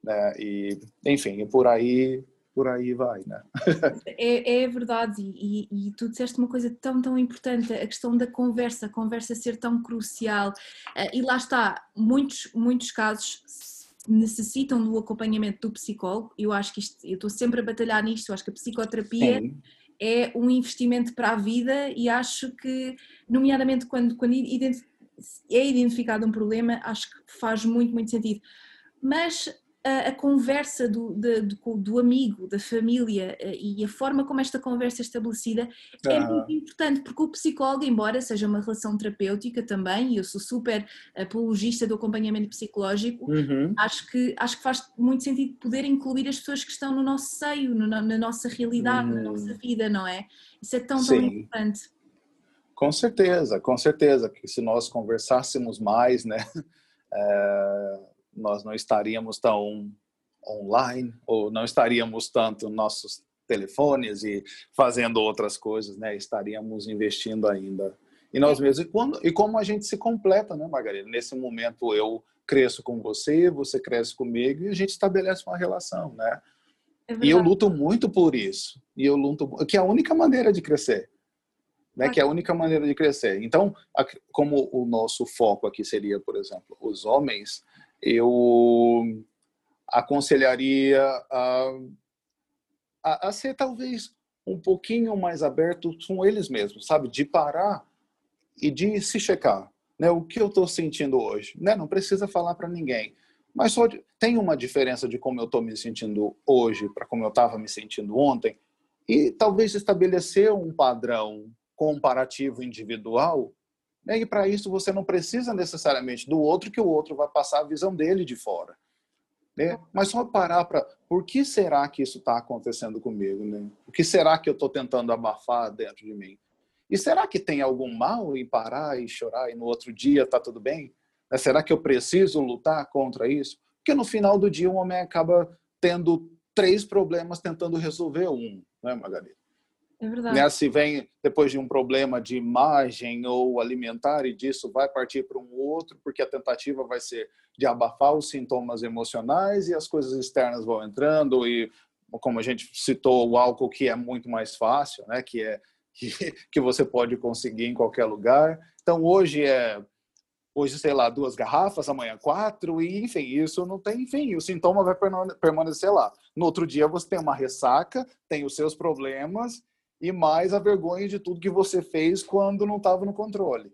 Né? E, enfim, por aí por aí vai, né? é, é verdade, e, e, e, tu disseste uma coisa tão, tão importante, a questão da conversa, a conversa ser tão crucial, eh, e lá está, muitos, muitos casos necessitam do acompanhamento do psicólogo, eu acho que isto, eu estou sempre a batalhar nisto, eu acho que a psicoterapia Sim. é um investimento para a vida e acho que, nomeadamente quando, quando é identificado um problema, acho que faz muito, muito sentido. Mas a, a conversa do, de, do, do, amigo, da família eh, e a forma como esta conversa é estabelecida é muito importante, porque o psicólogo, embora seja uma relação terapêutica também, e eu sou super apologista do acompanhamento psicológico, uhum. acho, que, acho que faz muito sentido poder incluir as pessoas que estão no nosso seio, no, na nossa realidade, uhum. na nossa vida, não é? Isso é tão, tão importante. Com certeza, com certeza, que se nós conversássemos mais, né? É nós não estaríamos tão online ou não estaríamos tanto nos nossos telefones e fazendo outras coisas, né? Estaríamos investindo ainda em nós mesmos. E, quando, e como a gente se completa, né, Margarida? Nesse momento eu cresço com você, você cresce comigo e a gente estabelece uma relação, né? É e eu luto muito por isso. E eu luto, que é a única maneira de crescer. Né, que é a única maneira de crescer. Então, como o nosso foco aqui seria, por exemplo, os homens, eu aconselharia a, a, a, ser talvez um pouquinho mais aberto com eles mesmos, sabe? De parar e de se checar. Né? O que eu estou sentindo hoje? Né? Não precisa falar para ninguém. Mas só de, tem uma diferença de como eu estou me sentindo hoje para como eu estava me sentindo ontem. E talvez estabelecer um padrão comparativo individual né? E para isso você não precisa necessariamente do outro, que o outro vai passar a visão dele de fora. Né? Mas só parar para. Por que será que isso está acontecendo comigo? Né? O que será que eu estou tentando abafar dentro de mim? E será que tem algum mal em parar e chorar e no outro dia está tudo bem? Né? Será que eu preciso lutar contra isso? Porque no final do dia o homem acaba tendo três problemas tentando resolver um, né, Margarida? É verdade. Né? Se vem depois de um problema de imagem ou alimentar e disso vai partir para um outro, porque a tentativa vai ser de abafar os sintomas emocionais e as coisas externas vão entrando e como a gente citou o álcool que é muito mais fácil, né? Que é que, que você pode conseguir em qualquer lugar. Então hoje é hoje sei lá duas garrafas, amanhã quatro e enfim isso não tem fim. O sintoma vai permanecer lá. No outro dia você tem uma ressaca, tem os seus problemas e mais a vergonha de tudo que você fez quando não estava no controle.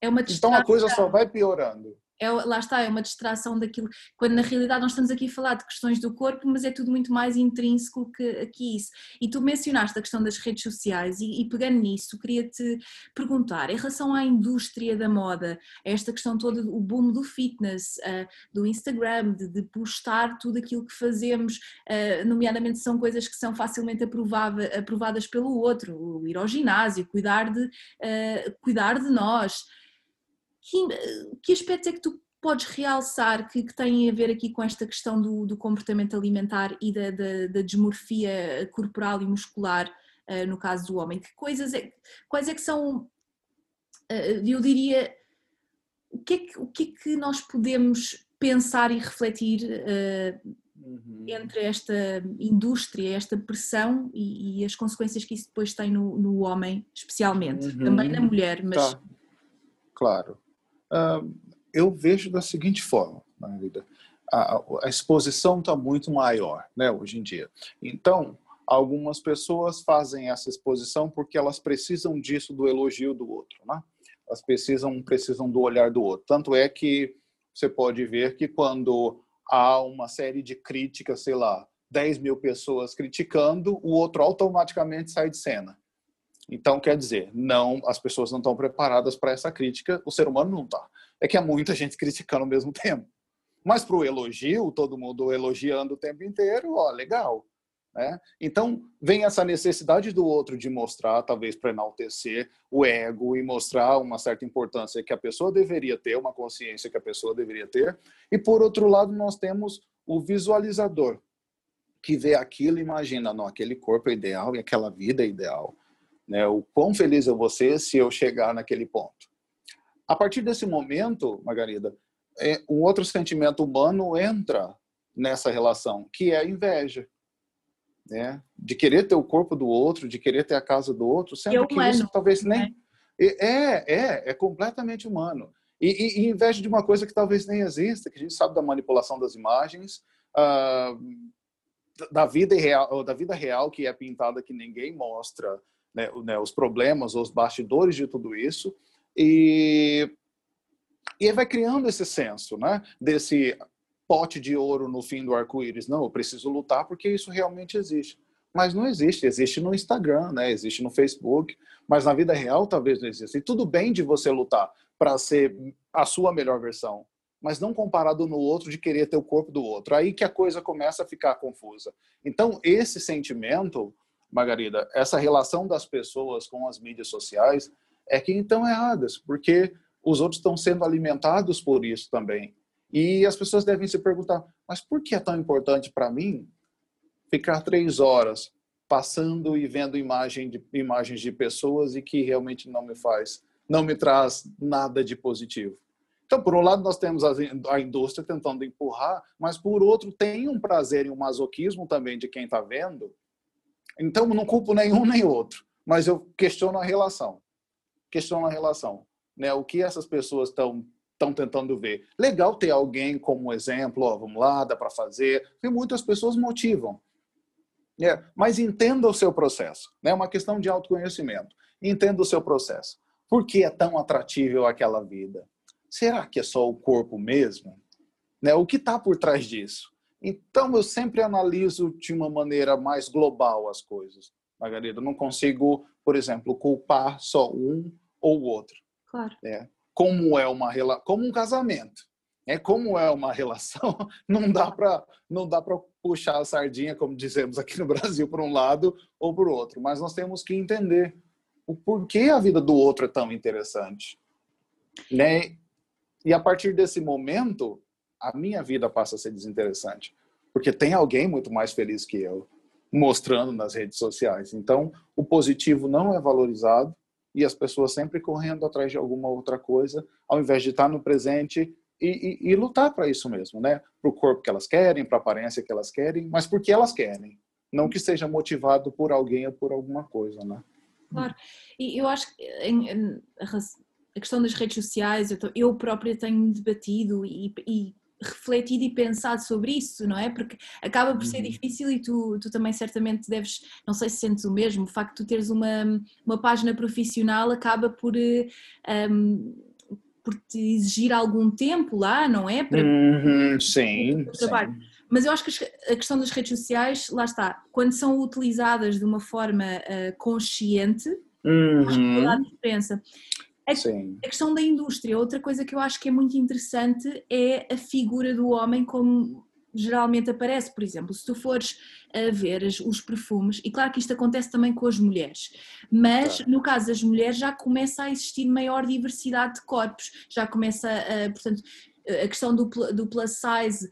É então a coisa só vai piorando é, lá está, é uma distração daquilo, quando na realidade nós estamos aqui a falar de questões do corpo, mas é tudo muito mais intrínseco que, que isso. E tu mencionaste a questão das redes sociais e, e pegando nisso, queria-te perguntar, em relação à indústria da moda, esta questão toda, o boom do fitness, uh, do Instagram, de, de, postar tudo aquilo que fazemos, uh, nomeadamente são coisas que são facilmente aprovadas pelo outro, ir ao ginásio, cuidar de, uh, cuidar de nós, que, que aspectos é que tu podes realçar que, que têm a ver aqui com esta questão do, do comportamento alimentar e da, da, da, desmorfia corporal e muscular uh, no caso do homem? Que coisas é, quais é que são, uh, eu diria, o que, é que, o que é que nós podemos pensar e refletir uh, uhum. entre esta indústria, esta pressão e, e, as consequências que isso depois tem no, no homem, especialmente, uhum. também na mulher, mas... Tá. Claro eu vejo da seguinte forma, na vida. A, a exposição está muito maior, né, hoje em dia. Então, algumas pessoas fazem essa exposição porque elas precisam disso do elogio do outro, né? Elas precisam precisam do olhar do outro. Tanto é que você pode ver que quando há uma série de críticas, sei lá, 10 mil pessoas criticando, o outro automaticamente sai de cena. Então, quer dizer, não, as pessoas não estão preparadas para essa crítica, o ser humano não está. É que há muita gente criticando ao mesmo tempo. Mas para o elogio, todo mundo elogiando o tempo inteiro, ó, legal. Né? Então, vem essa necessidade do outro de mostrar, talvez para enaltecer o ego e mostrar uma certa importância que a pessoa deveria ter, uma consciência que a pessoa deveria ter. E, por outro lado, nós temos o visualizador, que vê aquilo e imagina, não, aquele corpo é ideal e aquela vida é ideal. Né? O quão feliz eu vou ser se eu chegar naquele ponto. A partir desse momento, Margarida, é, um outro sentimento humano entra nessa relação, que é a inveja. Né? De querer ter o corpo do outro, de querer ter a casa do outro, sendo que isso talvez nem... Né? É, é, é completamente humano. E, e, e, inveja de uma coisa que talvez nem exista, que a gente sabe da manipulação das imagens, uh, da vida real, da vida real que é pintada que ninguém mostra, né, né, os problemas, os bastidores de tudo isso, e e vai criando esse senso, né, desse pote de ouro no fim do arco-íris. Não, eu preciso lutar porque isso realmente existe. Mas não existe, existe no Instagram, né? existe no Facebook, mas na vida real talvez não exista. E tudo bem de você lutar para ser a sua melhor versão, mas não comparado no outro de querer ter o corpo do outro. Aí que a coisa começa a ficar confusa. Então, esse sentimento, Margarida, essa relação das pessoas com as mídias sociais é que estão erradas, porque os outros estão sendo alimentados por isso também. E as pessoas devem se perguntar: mas por que é tão importante para mim ficar três horas passando e vendo imagem de, imagens de pessoas e que realmente não me faz, não me traz nada de positivo? Então, por um lado, nós temos a indústria tentando empurrar, mas por outro, tem um prazer e um masoquismo também de quem está vendo. Então, não culpo nenhum nem outro, mas eu questiono a relação. Questiono a relação. Né? O que essas pessoas estão estão tentando ver. Legal ter alguém como exemplo, ó, vamos lá, dá para fazer. E muitas pessoas motivam. É, mas entenda o seu processo. É né? uma questão de autoconhecimento. Entenda o seu processo. Por que é tão atratível aquela vida? Será que é só o corpo mesmo? Né? O que está por trás disso? Então, eu sempre analiso de uma maneira mais global as coisas, Margarida. Eu não consigo, por exemplo, culpar só um ou outro. Claro. É como é uma como um casamento. É como é uma relação, não dá para não dá para puxar a sardinha, como dizemos aqui no Brasil, para um lado ou para o outro, mas nós temos que entender o porquê a vida do outro é tão interessante, né? E a partir desse momento, a minha vida passa a ser desinteressante, porque tem alguém muito mais feliz que eu mostrando nas redes sociais. Então, o positivo não é valorizado e as pessoas sempre correndo atrás de alguma outra coisa, ao invés de estar no presente e, e, e lutar para isso mesmo, né? Para o corpo que elas querem, para a aparência que elas querem, mas porque elas querem, não que seja motivado por alguém ou por alguma coisa, né? Claro, e eu acho que a questão das redes sociais, eu, eu própria tenho debatido e, e refletido e pensado sobre isso, não é? Porque acaba por ser uhum. difícil e tu, tu também certamente deves, não sei se sentes o mesmo, o facto de tu teres uma, uma página profissional acaba por, um, ehm, por te exigir algum tempo lá, não é? Para, uhum, sim, trabalho. Sim. Mas eu acho que a questão das redes sociais, lá está, quando são utilizadas de uma forma uh, consciente, uhum. acho que a diferença. A, a, questão da indústria, outra coisa que eu acho que é muito interessante é a figura do homem como geralmente aparece, por exemplo, se tu fores a ver os perfumes, e claro que isto acontece também com as mulheres, mas no caso das mulheres já começa a existir maior diversidade de corpos, já começa, a, portanto, a questão do, do plus size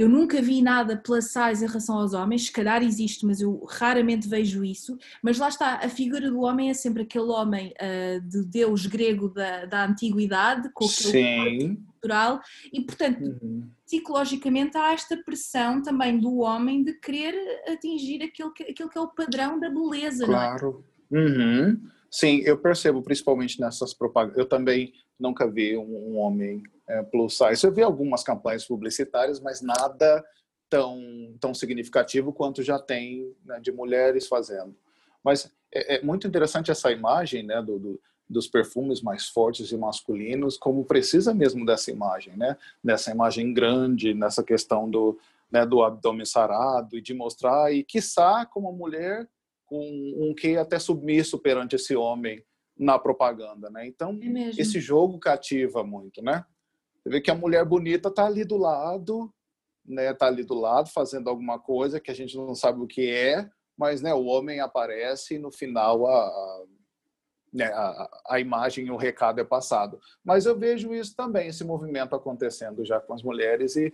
eu nunca vi nada plus size em relação aos homens, se calhar existe, mas eu raramente vejo isso. Mas lá está, a figura do homem é sempre aquele homem uh, de deus grego da, da antiguidade, com aquele cultural, e portanto, uhum. psicologicamente há esta pressão também do homem de querer atingir aquele que, aquele que é o padrão da beleza, claro. não é? Uhum. Sim, eu percebo, principalmente nessas propagandas. Eu também nunca vi um, homem é, plus size. Eu vi algumas campanhas publicitárias, mas nada tão, tão significativo quanto já tem né, de mulheres fazendo. Mas é, é, muito interessante essa imagem né, do, do, dos perfumes mais fortes e masculinos, como precisa mesmo dessa imagem, né? Dessa imagem grande, nessa questão do, né, do abdômen sarado e de mostrar, e quiçá como mulher com um que até submisso perante esse homem na propaganda, né? Então, é esse jogo cativa muito, né? Você vê que a mulher bonita tá ali do lado, né? Tá ali do lado fazendo alguma coisa que a gente não sabe o que é, mas né, o homem aparece e no final a, a, né, a, a imagem e o recado é passado. Mas eu vejo isso também, esse movimento acontecendo já com as mulheres e,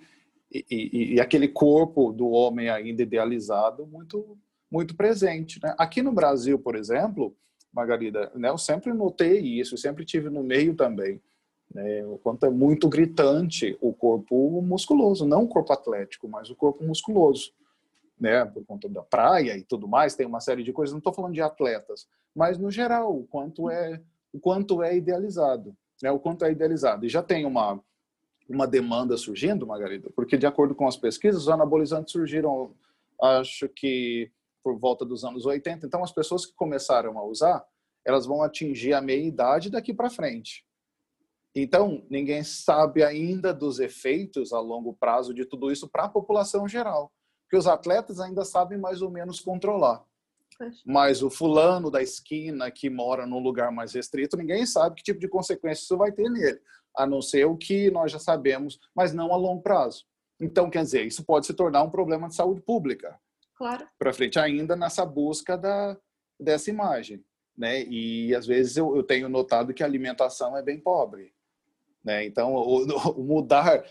e, e, e, aquele corpo do homem ainda idealizado muito muito presente. Né? Aqui no Brasil, por exemplo, Margarida, né, eu sempre notei isso, sempre tive no meio também, né, o quanto é muito gritante o corpo musculoso, não o corpo atlético, mas o corpo musculoso, né, por conta da praia e tudo mais, tem uma série de coisas, não estou falando de atletas, mas no geral, o quanto é, o quanto é idealizado, né, o quanto é idealizado. E já tem uma, uma demanda surgindo, Margarida, porque de acordo com as pesquisas, os anabolizantes surgiram, acho que por volta dos anos 80. Então, as pessoas que começaram a usar, elas vão atingir a meia-idade daqui para frente. Então, ninguém sabe ainda dos efeitos a longo prazo de tudo isso para a população geral. Porque os atletas ainda sabem mais ou menos controlar. Mas o fulano da esquina que mora num lugar mais restrito, ninguém sabe que tipo de consequência isso vai ter nele, a não ser o que nós já sabemos, mas não a longo prazo. Então, quer dizer, isso pode se tornar um problema de saúde pública claro. para frente, ainda nessa busca da, dessa imagem. Né? E às vezes eu, eu tenho notado que a alimentação é bem pobre. Né? Então, o, o mudar,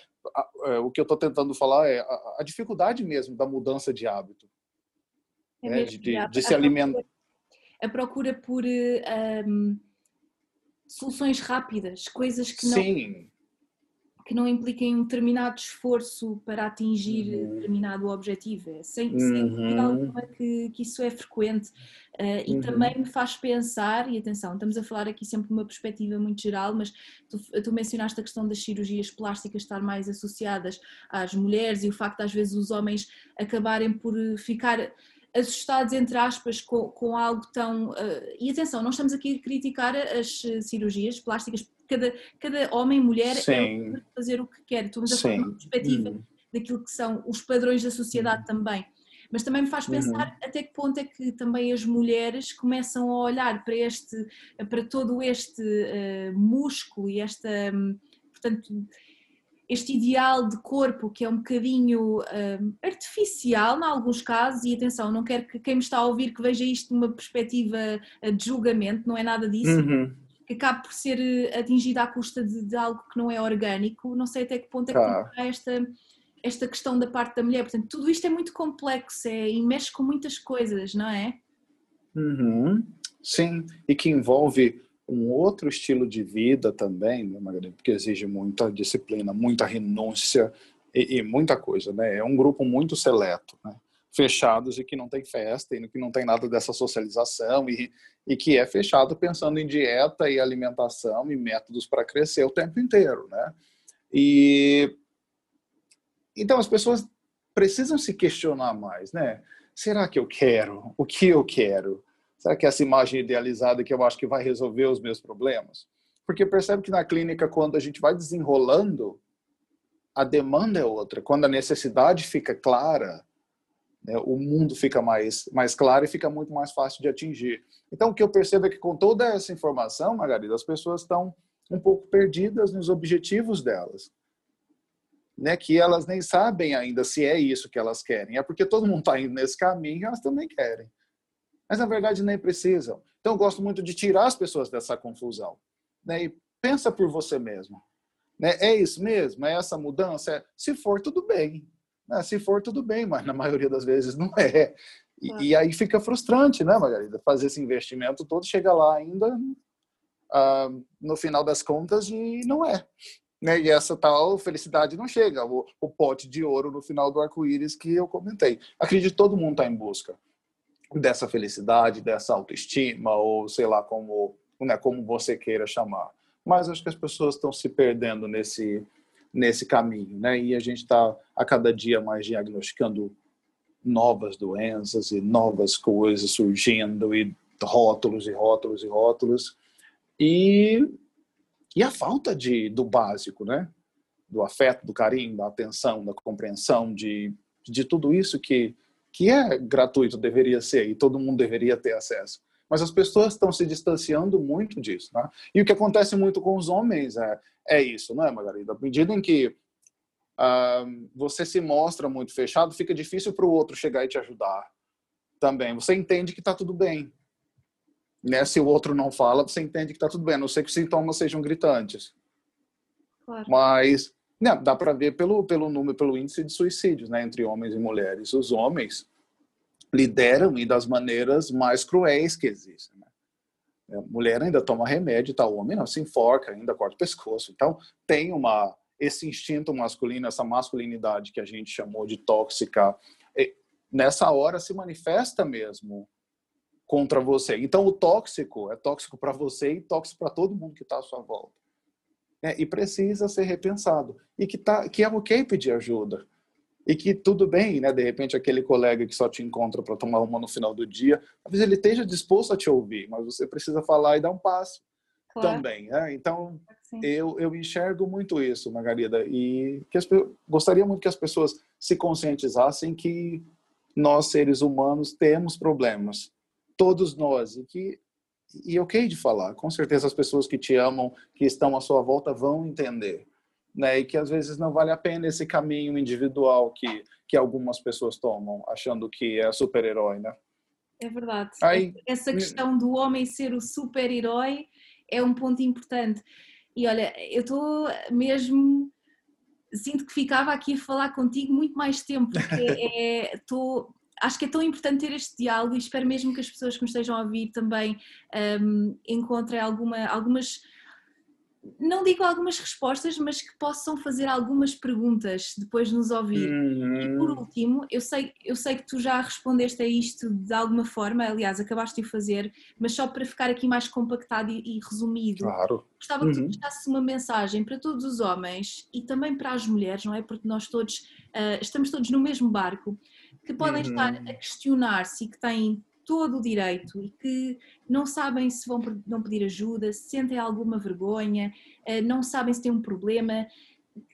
é, o que eu estou tentando falar é a, a, dificuldade mesmo da mudança de hábito. É né? de, de, de se alimentar. A procura por um, soluções rápidas, coisas que não. Sim que não impliquem um determinado esforço para atingir uhum. determinado objetivo. É sem, uhum. sem dúvida alguma que, que isso é frequente. Uh, e uhum. também me faz pensar, e atenção, estamos a falar aqui sempre de uma perspectiva muito geral, mas tu, tu, mencionaste a questão das cirurgias plásticas estar mais associadas às mulheres e o facto de às vezes os homens acabarem por ficar assustados, entre aspas, com, com algo tão. Uh, e atenção, não estamos aqui a criticar as cirurgias plásticas cada, cada homem e mulher Sim. é fazer o que quer. Estamos a falar uma perspectiva uhum. daquilo que são os padrões da sociedade uhum. também. Mas também me faz pensar uhum. até que ponto é que também as mulheres começam a olhar para este, para todo este uh, músculo e esta, um, portanto, este ideal de corpo que é um bocadinho uh, artificial em alguns casos, e atenção, não quero que quem me está a ouvir que veja isto numa perspectiva de julgamento, não é nada disso, uhum que acabe por ser eh, atingida à custa de, de, algo que não é orgânico. Não sei até que ponto é que há esta, esta questão da parte da mulher. Portanto, tudo isto é muito complexo é, e mexe com muitas coisas, não é? Uhum. Sim, e que envolve um outro estilo de vida também, né, Margarida? Porque exige muita disciplina, muita renúncia e, e muita coisa, né? É um grupo muito seleto, né? Fechados e que não tem festa e que não tem nada dessa socialização e, e que é fechado pensando em dieta e alimentação e métodos para crescer o tempo inteiro, né? E então as pessoas precisam se questionar mais, né? Será que eu quero? O que eu quero? Será que essa imagem idealizada que eu acho que vai resolver os meus problemas? Porque percebe que na clínica quando a gente vai desenrolando, a demanda é outra. Quando a necessidade fica clara, né, o mundo fica mais, mais claro e fica muito mais fácil de atingir. Então, o que eu percebo é que com toda essa informação, Margarida, as pessoas estão um pouco perdidas nos objetivos delas. Né, que elas nem sabem ainda se é isso que elas querem. É porque todo mundo está indo nesse caminho e elas também querem. Mas, na verdade, nem precisam. Então, eu gosto muito de tirar as pessoas dessa confusão. Né, e pensa por você mesmo. Né, é isso mesmo? É essa mudança? É, se for, tudo bem. Ah, se for, tudo bem, mas na maioria das vezes não é. E, ah. e aí fica frustrante, né, Margarida? Fazer esse investimento todo, chega lá ainda ah, no final das contas e não é. Né? E essa tal felicidade não chega, o, o pote de ouro no final do arco-íris que eu comentei. Acredito que todo mundo está em busca dessa felicidade, dessa autoestima, ou sei lá como, né, como você queira chamar. Mas acho que as pessoas estão se perdendo nesse, nesse caminho, né? E a gente está a cada dia mais diagnosticando novas doenças e novas coisas surgindo e rótulos e rótulos e rótulos e e a falta de do básico, né? Do afeto, do carinho, da atenção, da compreensão de de tudo isso que que é gratuito deveria ser e todo mundo deveria ter acesso mas as pessoas estão se distanciando muito disso. Né? E o que acontece muito com os homens é, é isso, não é, Margarida? À medida em que uh, você se mostra muito fechado, fica difícil para o outro chegar e te ajudar também. Você entende que está tudo bem. Né? Se o outro não fala, você entende que está tudo bem, a não ser que os sintomas sejam gritantes. Claro. Mas Não, dá para ver pelo, pelo número, pelo índice de suicídios né, entre homens e mulheres. Os homens lideram e das maneiras mais cruéis que existem. Né? A mulher ainda toma remédio, tá? o homem não se enforca, ainda corta o pescoço. Então, tem uma esse instinto masculino, essa masculinidade que a gente chamou de tóxica, nessa hora se manifesta mesmo contra você. Então, o tóxico é tóxico para você e tóxico para todo mundo que está à sua volta. É, e precisa ser repensado. E que, tá, que é ok pedir ajuda. E que tudo bem, né? De repente, aquele colega que só te encontra para tomar uma no final do dia, talvez ele esteja disposto a te ouvir, mas você precisa falar e dar um passo claro. também. Né? Então, eu, eu enxergo muito isso, Margarida, e que as, gostaria muito que as pessoas se conscientizassem que nós, seres humanos, temos problemas. Todos nós. E que e ok de falar. Com certeza as pessoas que te amam, que estão à sua volta, vão entender. Né? E que às vezes não vale a pena esse caminho individual que, que algumas pessoas tomam, achando que é super-herói, né? É verdade. Essa questão do homem ser o super-herói é um ponto importante. E olha, eu estou mesmo. Sinto que ficava aqui a falar contigo muito mais tempo, porque é, tô, acho que é tão importante ter este diálogo e espero mesmo que as pessoas que me estejam a ouvir também um, encontrem alguma, algumas não digo algumas respostas, mas que possam fazer algumas perguntas depois de nos ouvir. Uhum. E por último, eu sei, eu sei que tu já respondeste a isto de alguma forma, aliás, acabaste de o fazer, mas só para ficar aqui mais compactado e, e resumido. Claro. Gostava que tu uhum. deixasses uma mensagem para todos os homens e também para as mulheres, não é? Porque nós todos uh, estamos todos no mesmo barco, que podem uhum. estar a questionar-se e que têm todo o direito e que não sabem se vão não pedir ajuda, se sentem alguma vergonha, eh, não sabem se têm um problema.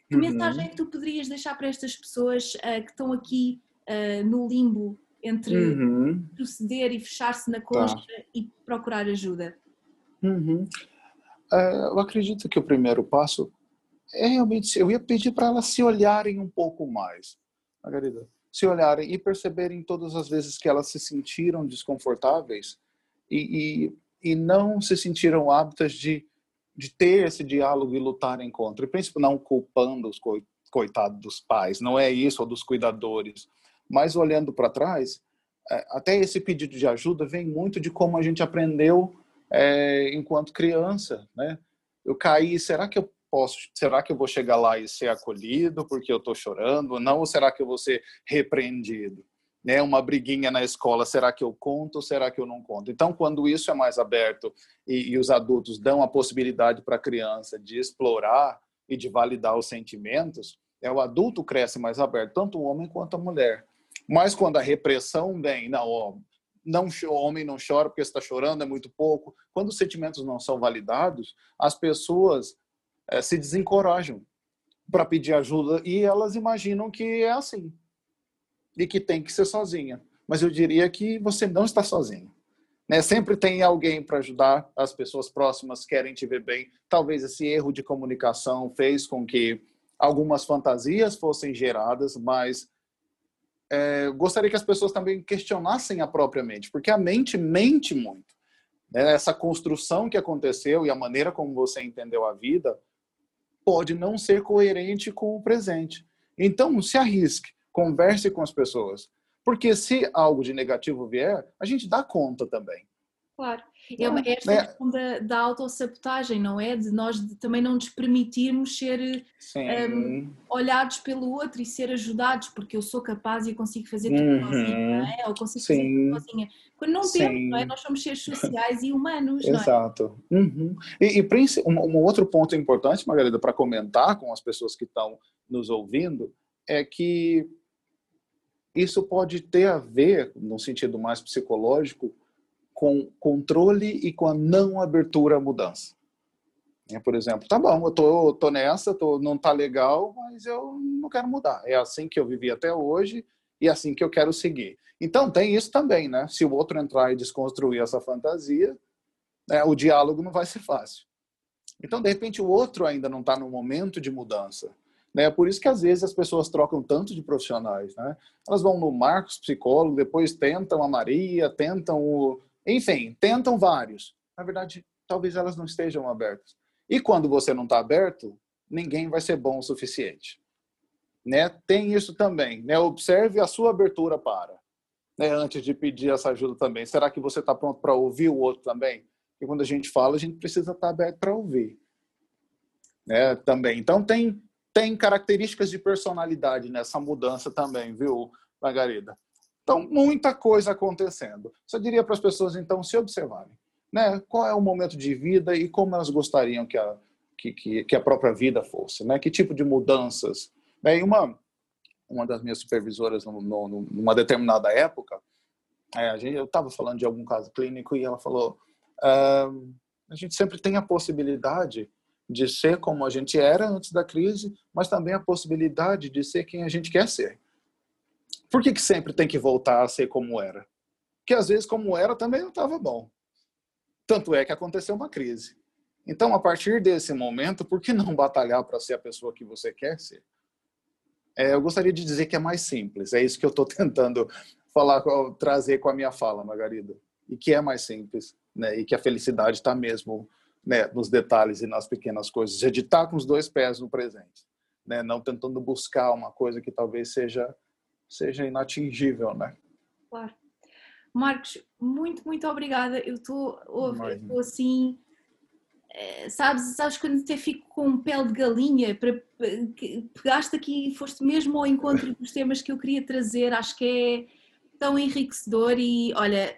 Que uhum. mensagem é que tu poderias deixar para estas pessoas uh, que estão aqui uh, no limbo entre uhum. proceder e fechar-se na concha tá. e procurar ajuda? Uhum. Uh, eu acredito que o primeiro passo é realmente, eu ia pedir para elas se olharem um pouco mais, Margarida se olharem e perceberem todas as vezes que elas se sentiram desconfortáveis e, e, e não se sentiram aptas de, de ter esse diálogo e lutarem contra. E principalmente não culpando os coitados dos pais, não é isso, ou dos cuidadores, mas olhando para trás, é, até esse pedido de ajuda vem muito de como a gente aprendeu é, enquanto criança, né? Eu caí, será que eu posso, será que eu vou chegar lá e ser acolhido porque eu estou chorando? Não, ou será que eu vou ser repreendido? Né, uma briguinha na escola, será que eu conto ou será que eu não conto? Então, quando isso é mais aberto e, e os adultos dão a possibilidade para a criança de explorar e de validar os sentimentos, é o adulto cresce mais aberto, tanto o homem quanto a mulher. Mas quando a repressão vem, não, ó, não o homem não chora porque está chorando é muito pouco. Quando os sentimentos não são validados, as pessoas é, se desencorajam para pedir ajuda e elas imaginam que é assim e que tem que ser sozinha. Mas eu diria que você não está sozinho. Né? Sempre tem alguém para ajudar, as pessoas próximas querem te ver bem. Talvez esse erro de comunicação fez com que algumas fantasias fossem geradas, mas é, gostaria que as pessoas também questionassem a própria mente, porque a mente mente muito. Né? Essa construção que aconteceu e a maneira como você entendeu a vida pode não ser coerente com o presente. Então, se arrisque, converse com as pessoas. Porque se algo de negativo vier, a gente dá conta também. Claro. É, é esta é. questão da, da autossabotagem, não é? De nós de, também não nos permitirmos ser um, olhados pelo outro e ser ajudados, porque eu sou capaz e eu consigo fazer tudo uhum. sozinha, não é? Ou consigo Sim. fazer tudo sozinha. Quando não Sim. temos, não é? Nós somos seres sociais e humanos, não é? Exato. Uhum. E, e um, um outro ponto importante, Margarida, para comentar com as pessoas que estão nos ouvindo, é que isso pode ter a ver, no sentido mais psicológico, com controle e com a não abertura à mudança. É, por exemplo, tá bom, eu tô, tô nessa, tô, não tá legal, mas eu não quero mudar. É assim que eu vivi até hoje e é assim que eu quero seguir. Então tem isso também, né? Se o outro entrar e desconstruir essa fantasia, né, o diálogo não vai ser fácil. Então, de repente, o outro ainda não está no momento de mudança. Né? Por isso que às vezes as pessoas trocam tanto de profissionais. Né? Elas vão no Marcos, psicólogo, depois tentam a Maria, tentam o, enfim, tentam vários. Na verdade, talvez elas não estejam abertas. E quando você não está aberto, ninguém vai ser bom o suficiente. Né? Tem isso também. Né? Observe a sua abertura para. Né? Antes de pedir essa ajuda também. Será que você está pronto para ouvir o outro também? Porque quando a gente fala, a gente precisa estar tá aberto para ouvir. Né? Também. Então, tem, tem características de personalidade nessa mudança também, viu, Margarida? Então, muita coisa acontecendo. Só diria para as pessoas, então, se observarem. Né? Qual é o momento de vida e como elas gostariam que a, que, que, que a própria vida fosse, né? Que tipo de mudanças. E uma, uma das minhas supervisoras, no, no, numa determinada época, é, gente, eu estava falando de algum caso clínico e ela falou: ah, a gente sempre tem a possibilidade de ser como a gente era antes da crise, mas também a possibilidade de ser quem a gente quer ser. Por que, que sempre tem que voltar a ser como era? Porque às vezes como era também não estava bom. Tanto é que aconteceu uma crise. Então, a partir desse momento, por que não batalhar para ser a pessoa que você quer ser? É, eu gostaria de dizer que é mais simples. É isso que eu estou tentando falar, trazer com a minha fala, Margarida. E que é mais simples, né? E que a felicidade está mesmo né, nos detalhes e nas pequenas coisas. É de estar com os dois pés no presente, né? Não tentando buscar uma coisa que talvez seja seja inatingível, né? Claro. Marcos, muito, muito obrigada. Eu estou assim, eh, sabes, sabes quando até fico com pele de galinha, para, pegaste aqui e foste mesmo ao encontro dos temas que eu queria trazer, acho que é tão enriquecedor e olha,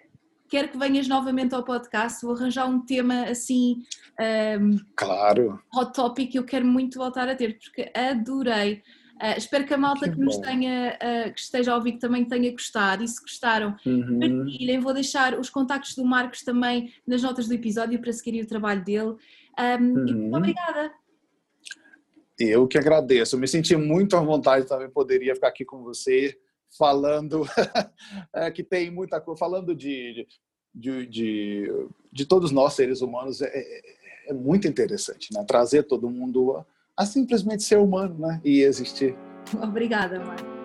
quero que venhas novamente ao podcast, vou arranjar um tema assim um, ehm, claro. hot topic que eu quero muito voltar a ter, porque adorei. Uh, espero que a malta que, que nos tenha, uh, que esteja a ouvir também tenha gostado e se gostaram, uhum. partilhem. Vou deixar os contactos do Marcos também nas notas do episódio para seguirem o trabalho dele. Um, uhum. E muito obrigada. Eu que agradeço. Eu me senti muito à vontade também, poderia ficar aqui com você falando é, que tem muita coisa, falando de, de, de, de, todos nós seres humanos é, é, é muito interessante, né? Trazer todo mundo a simplesmente ser humano né? e existir. Obrigada, Marcos.